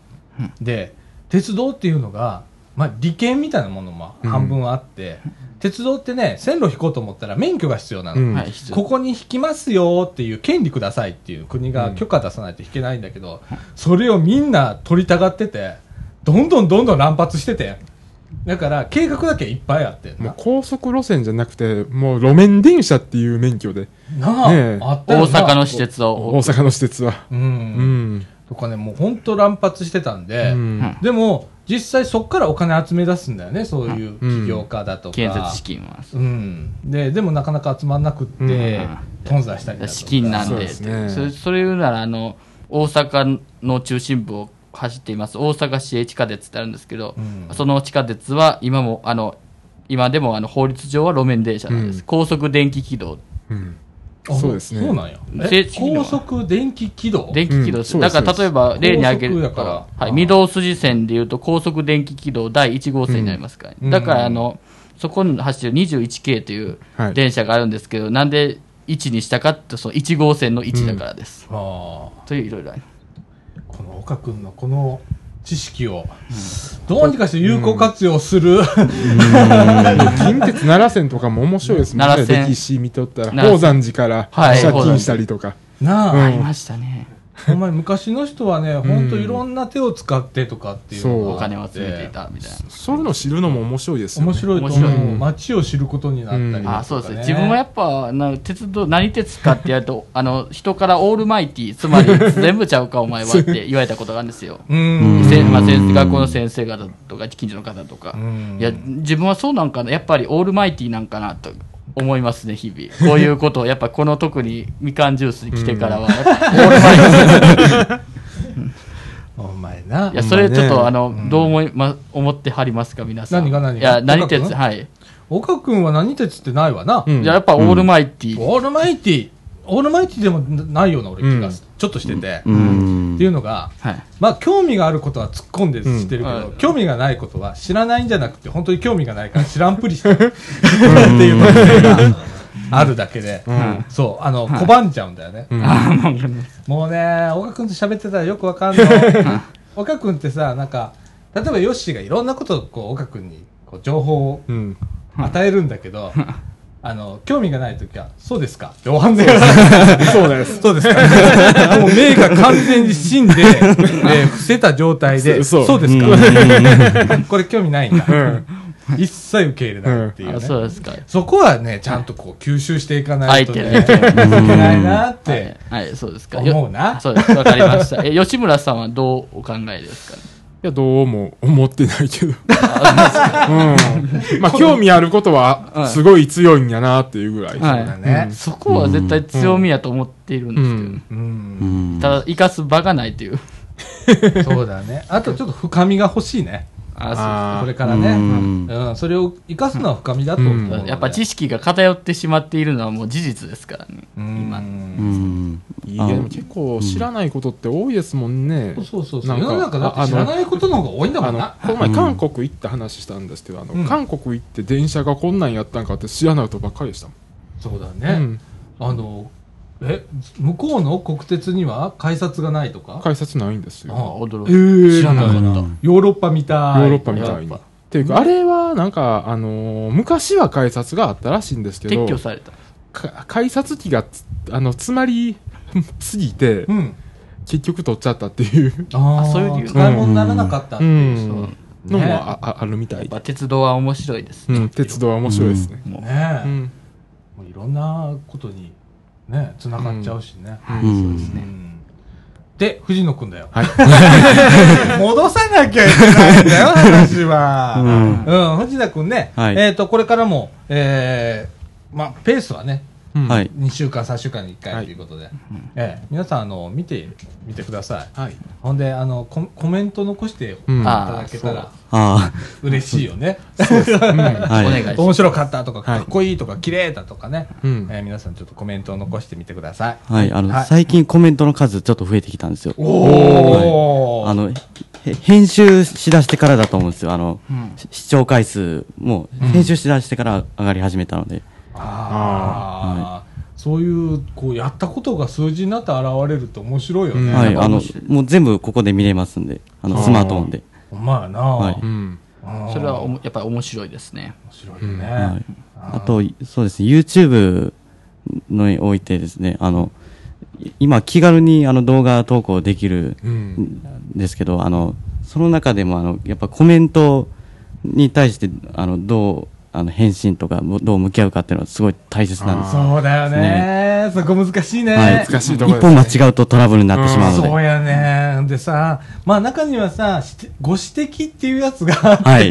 で、鉄道っていうのが、まあ、利権みたいなものも半分あって、鉄道ってね、線路引こうと思ったら免許が必要なの。うんここに引きますよっていう権利くださいっていう国が許可出さないと引けないんだけど、それをみんな取りたがってて、どんどんどんどん乱発してて、だから計画だけいっぱいあってもう高速路線じゃなくて、もう路面電車っていう免許で、なあ、ねあったよな阪の施設大を。阪の施設は。う。うんん。とかね、もう本当乱発してたんで、うんでも実際そこからお金集め出すんだよね、そういう起業家だとか。建設資金は。うん。で、でもなかなか集まんなくって、うん頓挫したりだとか。資金なんでそうですねそれそれ言うならあの大阪の中心部を走っています大阪市営地下鉄ってあるんですけど、うんその地下鉄は今もあの今でもあの法律上は路面電車なんです、うん高速電気軌道うん。あそうですね。そうなんや。高速電気軌道？電気軌道。です、うんだから例えば例に挙げると、はい、御堂筋線でいうと高速電気軌道第1号線になりますから、うん。だからあのそこに走ってる 21K というはい。電車があるんですけど、なんで1にしたかってその1号線の1だからです、ああ。といういろいろありこの岡君のこの知識を、どうにかして有効活用する、近鉄奈良線とかも面白いですもんね。奈良線。歴史見とったら、宝山寺からはい借金したりとか。なあ、ありましたね。お前昔の人はね、本当いろんな手を使ってとかっていうのがお金を集めていたみたいな。そういうの知るのも面白いですよね。面白いと面白い思う。街を知ることになったりだとか、ねあそうですね。自分はやっぱ、な鉄道、何鉄かってやると、あの、人からオールマイティ、つまり 全部ちゃうかお前はって言われたことがあるんですよ。うん。せまあ、学校の先生方とか、近所の方とか。うんいや、自分はそうなんかな、やっぱりオールマイティなんかなと思いますね、日々。こういうことを、やっぱこの特にみかんジュースに来てからは、やっぱオールマイティ。お前な。いや、それちょっと、あの、んどう思い、ま、思ってはりますか、皆さん。何が何が？いや、何鉄、はい。岡君は何鉄ってないわな。うんじゃあやっぱオールマイティ。オールマイティ、オールマイティでもないような俺気がする。ちょっとしてて、うん。っていうのが、はい。まあ興味があることは突っ込んでしてるけど、うん。興味がないことは知らないんじゃなくて本当に興味がないから知らんぷりしてる っていう特性があるだけで、ん。そうあの拒んじゃうんだよね、うん。もうね岡君と喋ってたらよくわかんない。岡君ってさなんか例えばヨッシーがいろんなことをこう岡君にこう情報をうん。与えるんだけど、あの興味がない時はそうですか？って終わんねそうです。そうですか？もう目が完全に死んで、えー伏せた状態で、そそううですか？これ興味ないんだ。うん。一切受け入れないっていうあね。そうですか。そこはね、ちゃんとこう吸収していかないとね、い相手けないなって。はい、はい、そうですか。思うなそうです。わかりました。え、吉村さんはどうお考えですか？ね。いや、どうも思ってないけど。うん。まあ、興味あることは、すごい強いんやなっていうぐらい。はいそうだね。そこは絶対強みやと思っているんですけど、うんただ、生かす場がないという。そうだね。あとちょっと深みが欲しいね。あこれからね。うんうん。それを生かすのは深みだとやっぱ知識が偏ってしまっているのはもう事実ですからね。うん今。うんいや、でも結構知らないことって多いですもんね。そうそうそう。なんか世の中だって知らないことの方が多いんだもあのんな。この前韓国行った話したんですけど、あのうん韓国行って電車がこんなんやったんかって知らないことばっかりでしたもそうだん。ね。うんあの、え、向こうの国鉄には改札がないとか？改札ないんですあよ。驚く。え知らなかった。うんヨーロッパみたい。ヨーロッパみたいっていうか、あれはなんか、あのー昔は改札があったらしいんですけど、撤去された。か改札機がつあの詰まり すぎてパ、うん。結局取っちゃったっていうああそういう理由使い物にならなかったってういう。んそうのもねあああるみたいでやっぱ。鉄道は面白いですね。うん、鉄道は面白いですね。もうねえ。うん。もういろんなことに、ね、繋がっちゃうしね。うんそうですね。うんで、藤野くんだよ。はい。戻さなきゃいけないんだよ、話は。うんうん、藤田くんね。はいえっと、これからも、えー、まあ、ペースはね、うんはい。2週間、3週間に1回ということで、ええ皆さん、あの、見てみてください。はい。ほんで、あの、ココメント残していうんただけたらあ嬉しいよね。あ、はい。お願いします。面白かったとか、はいかっこいいとか、綺麗だとかね、うんえー皆さんちょっとコメントを残してみてください。はい。あの、はい最近コメントの数ちょっと増えてきたんですよ。おー。あの、へ編集しだしてからだと思うんですよ。あの、うんし視聴回数も編集しだしてから上がり始めたので。あーそういう、こう、やったことが数字になって現れるって面白いよね。うんはい。あのもう全部ここで見れますんで、あの、スマートフォンで。まやな、はいうん。うんそれはおもやっぱり面白いですね。面白いよね。はい。あと、そうですね、YouTube のにおいてですね、あの、い今気軽にあの動画投稿できるうん。んですけど、あの、その中でもあの、やっぱコメントに対して、あの、どう、あの、返信とか、どう向き合うかっていうのはすごい大切なんです。そうだよね。そこ難しいね。はい難しいと一ころですね。本間違うとトラブルになってしまうので。そうやね。でさ、まあ中にはさ、してご指摘っていうやつがあって、はい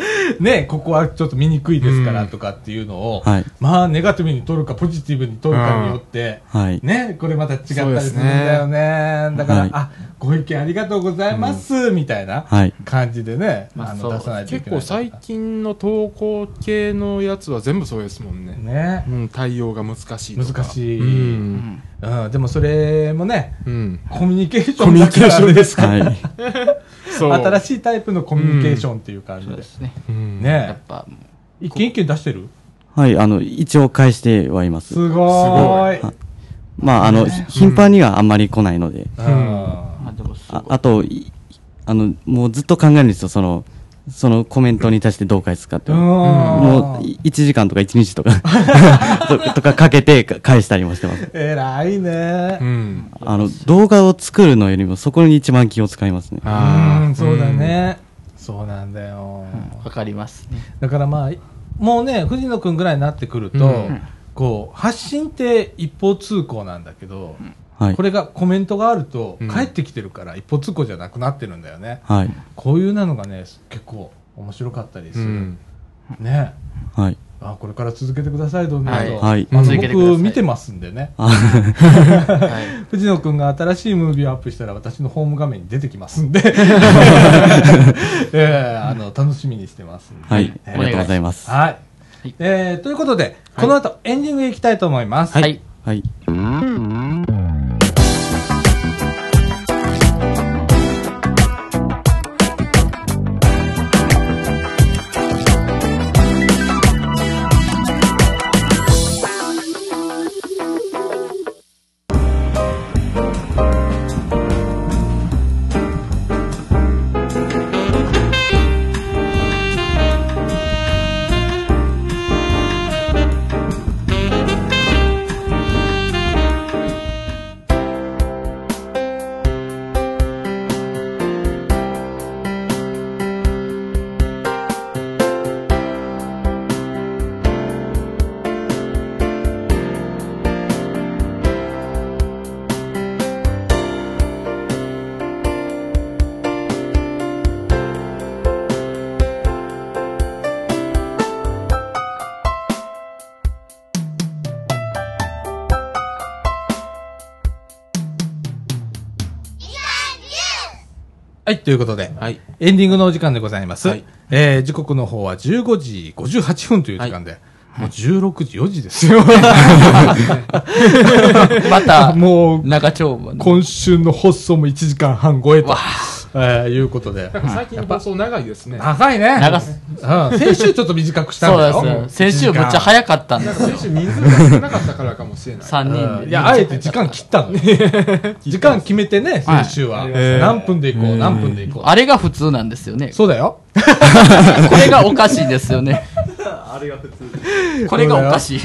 ね、ここはちょっと見にくいですからとかっていうのを、はいまあネガティブに取るかポジティブに取るかによって、はい。ね、これまた違ったりするんだよね。だから、はいあ、ご意見ありがとうございます、みたいなはい。感じでね、まあそうあの出さないといけない。結構最近の投稿系のやつは全部そうですもんね。ねう、ん、対応が難しいとか。難しいうん。うん、でもそれもね、うん。コミュニケーショコミュニケーションですかはい。そう。新しいタイプのコミュニケーションっていう感じで。すね。うん。やねっぱ、一件一件出してる？はい。あの、一応返してはいます。すごーい。まあ、あの、頻繁にはあんまり来ないので。うんまあああと、いあの、もうずっと考えるんですよ、その、そのコメントに対してどう返すかっていうのを。もう、い1時間とか1日とかと、とかかけてか返したりもしてます。偉いねう。ん。あの、動画を作るのよりも、そこに一番気を使いますね。うん、あーそうだ。ね。そうなんだよ。わかりますね。だからまあ、もうね、藤野くんぐらいになってくるとうん、こう、発信って一方通行なんだけど、はいこ。れがコメントがあるとうん、帰ってきてるから一方通行じゃなくなってるんだよね。はい。こういうなのがね、結構面白かったりする。うん。ね。はい。あ、これから続けてください、どんどん。はいはいあの続けてください僕見てますんでね。あはい。藤野くんが新しいムービーをアップしたら私のホーム画面に出てきますんで、えーあの楽しみにしてますんで。はい。えーありがとうございます。はい。はいえーということで、この後エンディングへ行きたいと思います。はい。はい。ということで、はい。エンディングのお時間でございます。はいえー時刻の方は15時58分という時間で、もう16時4時ですよ。また、もう、長丁今週の放送も1時間半超えと、えーいうことで。最近放送長いですね。長いね。長すうん。先週ちょっと短くしたんそうだよ。です。先週むっちゃ早かったんですよ。先週人数が少なかったからかもしれない。3人で。うんいや、あえて時間切ったの。時間決めてね、先週は。えー何分で行こう、何分で行こう。あれが普通なんですよね。そうだよ。これがおかしいですよね。これがおかしい。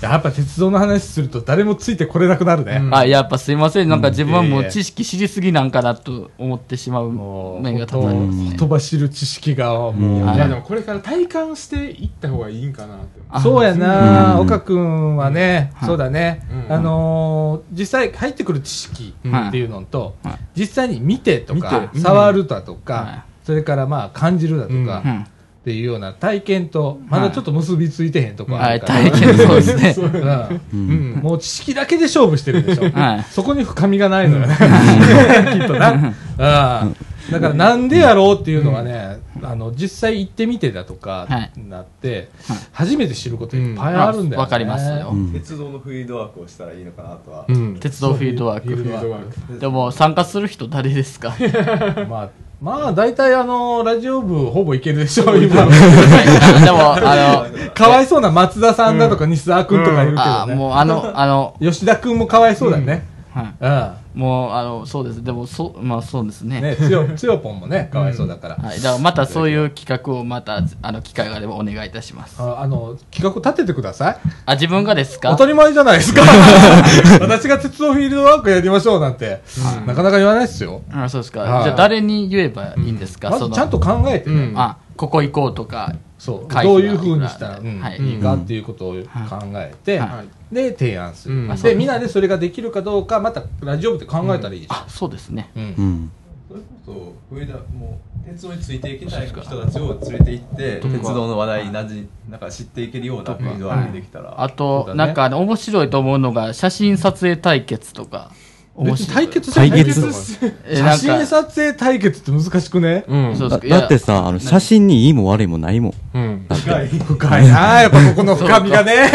やっぱ鉄道の話すると誰もついてこれなくなるね。あ、やっぱすいません。なんか自分はもいう知識知りすぎなんかなと思ってしまうもう、面が多々ありますね。飛ばしる知識が、もう、はいい。や、でもこれから体感していった方がいいんかなって。あそうやな、うん。岡君はね、はい。そうだね、うん。あのー実際入ってくる知識っていうのと、はい。実際に見てとか触るだとか、はい。それからまあ感じるだとか、うん。うんっていうような体験と、まだちょっと結びついてへんとこあはい、るから、体験そうですね。うんうんもう知識だけで勝負してるでしょ。はいそこに深みがないのよね。きっとな。うんだからなんでやろうっていうのはね、あの、実際行ってみてだとかはい、なってはい、初めて知ることいっぱいあるんだよね。わかりますよ。うん鉄道のフィールドワークをしたらいいのかなとは。うん。鉄道フィールドワーク。でも参加する人誰ですか？まあ、まあ、大体あの、ラジオ部ほぼいけるでしょ、今。でも、あ かわいそうな松田さんだとか西澤くんとかいるけの、あどね。もうあの、あの、吉田くんもかわいそうだよね。はいうん。もう、あの、そうです。でも、そう、まあそうですね。ね、つよ、つよぽんもね、かわいそうだから。はい。だからまたそういう企画をまた、あの、機会があればお願いいたします。ああの、企画立ててください。あ、自分がですか？当たり前じゃないですか。私が鉄道フィールドワークやりましょうなんて、なかなか言わないですよ。あそうですか。はいじゃあ誰に言えばいいんですか、まずちゃんと考えてね、うんあ、ここ行こうとか。そう、どういう風にしたら、うんはい。いいかっていうことを考えて、はいはい。で、提案する。うん。で、みんなでそれができるかどうか、またラジオ部で考えたらいいし。あ、そうですね。うん。うん。それこそ、上田、もう、鉄道についていきたい人たちを連れて行って、鉄道の話題なじ、なんか知っていけるようなフィールドワークできたら。あと、そうだね。なんか面白いと思うのが、写真撮影対決とか。面別に白い？対決。対決えなんか。写真撮影対決って難しくね？うん。そうです。かだだってさあの写真にいいも悪いもないもん。うん。深いなあやっぱここの深みがね。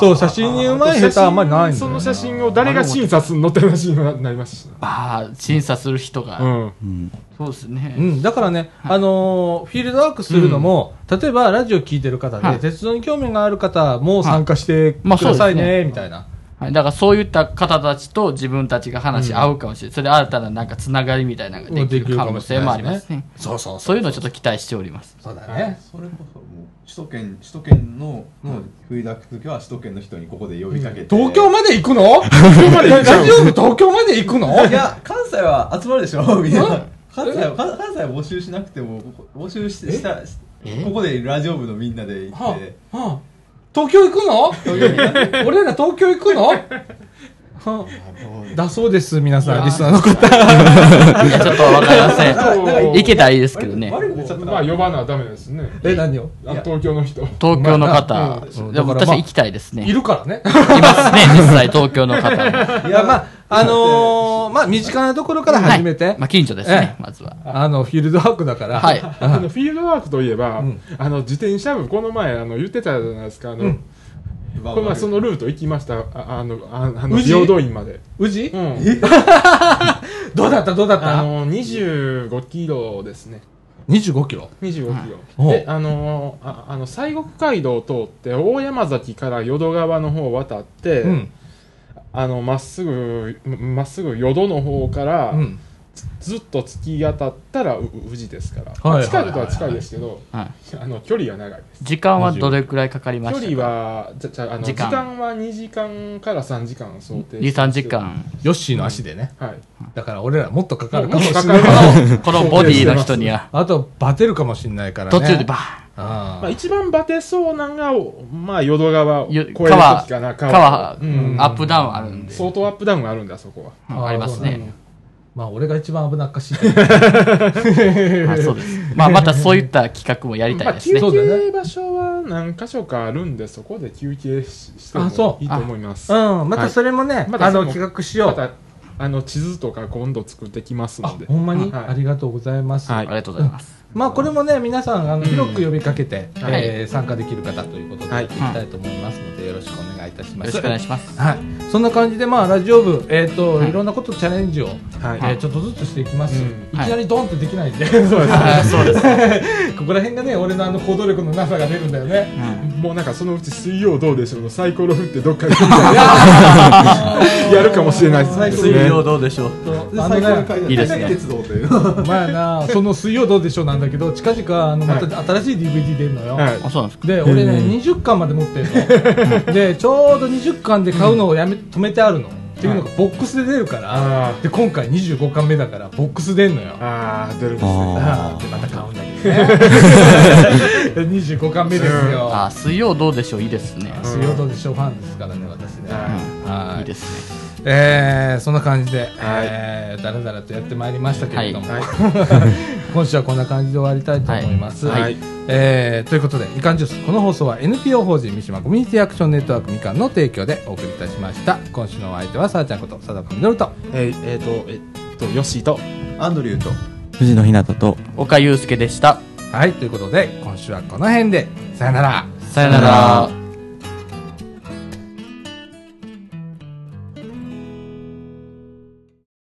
そう、写真。にうまい下手あんまりないんだよその写真を誰が審査するのって話になりますし。ああ、審査する人が。うん。うんそうですね。うん、だからね、あのーフィールドワークするのも、例えばラジオ聞いてる方で、はい。鉄道に興味がある方も参加してくまあださいね、そうですね。みたいな。はい、だからそういった方たちと自分たちが話し合うかもしれない。それで新たななんかつながりみたいなのができる可能性もありますね。そうそうそういうのをちょっと期待しております。そうだね。それこそもう首都圏首都圏の、もうフィードバック時は首都圏の人にここで呼びかけて、東京まで行くの？東京までラジオ部東京まで行くの？いや関西は集まるでしょ？みんな関西は関西は募集しなくても募集ししたここでラジオ部のみんなで行はって。あはあ東京行くの？俺ら東京行くの？はあだそうです、皆さん、リスナーの方。ちょっとわかりません。行けたらいいですけどね。まあ呼ばなダメですね。え、何を？あ東京の人。東京の方うん。でもだからまあ私行きたいですね。いるからね。いますね、実際東京の方も。いや、まあ、あのー、まあ、身近なところから始めて、まあ、近所ですねえ、まずは。あの、フィールドワークだから、はい。あのフィールドワークといえば、ん。あの自転車部この前あの言ってたじゃないですかあの、うん。まあこの前そのルート行きました。ああのああの平等院まで、宇治？うん、どうだった？どうだった？あの25キロですね ?25 キロ？25キロ、おであのああの西国街道を通って大山崎から淀川の方を渡って、うん。あのまっすぐまっすぐ淀の方から、うん。ずっと突き当たったらう宇治ですから、はい近いことは近いですけど、はい。あの距離が長いです時間はどれくらいかかりま距したか？離はじゃじゃあの時時間間は2時間から3時間想定2、3時間。ヨッシーの足でね。はいだから俺らもっとかかるかももしれない。このボディの人には、あと、バテるかもしれないからね。途中でバーン。あまあ、一番バテそうなんが、まあ、淀川を超えよる時川、かな川、うん。アップダウンあるんで。相当アップダウンがあるんだそこは。あありますね。まあ、俺が一番危なっかしい。はい、そうです。まあ、またそういった企画もやりたまあ、休いですね。そうだね。憩場所は何箇所かあるんでそこで休憩ししてもあそう。いいと思います。うん、またそれもね、あの、またそれも企画しよう。またあの地図とか今度作ってきますあので。ほんまに、はい。ありがとうございます、はい。ありがとうございます。まあこれもね皆さんあの広く呼びかけて、はい。えー参加できる方ということではい。やっていきたいと思いますので、よろしくお願いいたします。よろしくお願いします。はい、そんな感じで、まあ、ラジオ部、えーとはい。い、ろんなことチャレンジを、はい。えーちょっとずつしていきます、うん。い。きなりドンってできないんで、そうです。ここら辺がね俺のあの行動力のなさが出るんだよね、もうなんかそのうち水曜どうでしょうのサイコロ振ってどっか行ってみたいな。やるかもしれないですね。水曜どうでしょう。とあのねいいですね。鉄道という まあなその水曜どうでしょうなんだけど近々あのまた新しい DVD 出るのよ、はい。あ、そうなんですか。で俺ね20巻まで持ってるの。でちょうど20巻で買うのをやめ止めてあるの。っていうのがボックスで出るからあで今回25巻目だからボックス出んのよ。ああ出るんですね。あでまた買うんだけどね。25巻目ですよ。あ、水曜どうでしょう？いいですね。水曜どうでしょう？ファンですからね私ね。ははい。いいですね。えーそんな感じで、えーだらだらとやってまいりましたけれども、はい。今週はこんな感じで終わりたいと思います、はい。はい。えーということでみかんジュースこの放送は NPO 法人三島コミュニティアクションネットワークみかんの提供でお送りいたしました。今週のお相手はさあちゃんこと佐藤みのると。えーえーとえっとヨッシーとアンドリューと。藤野ひなたと。岡祐介でした。はいということで今週はこの辺でさよなら。さよなら。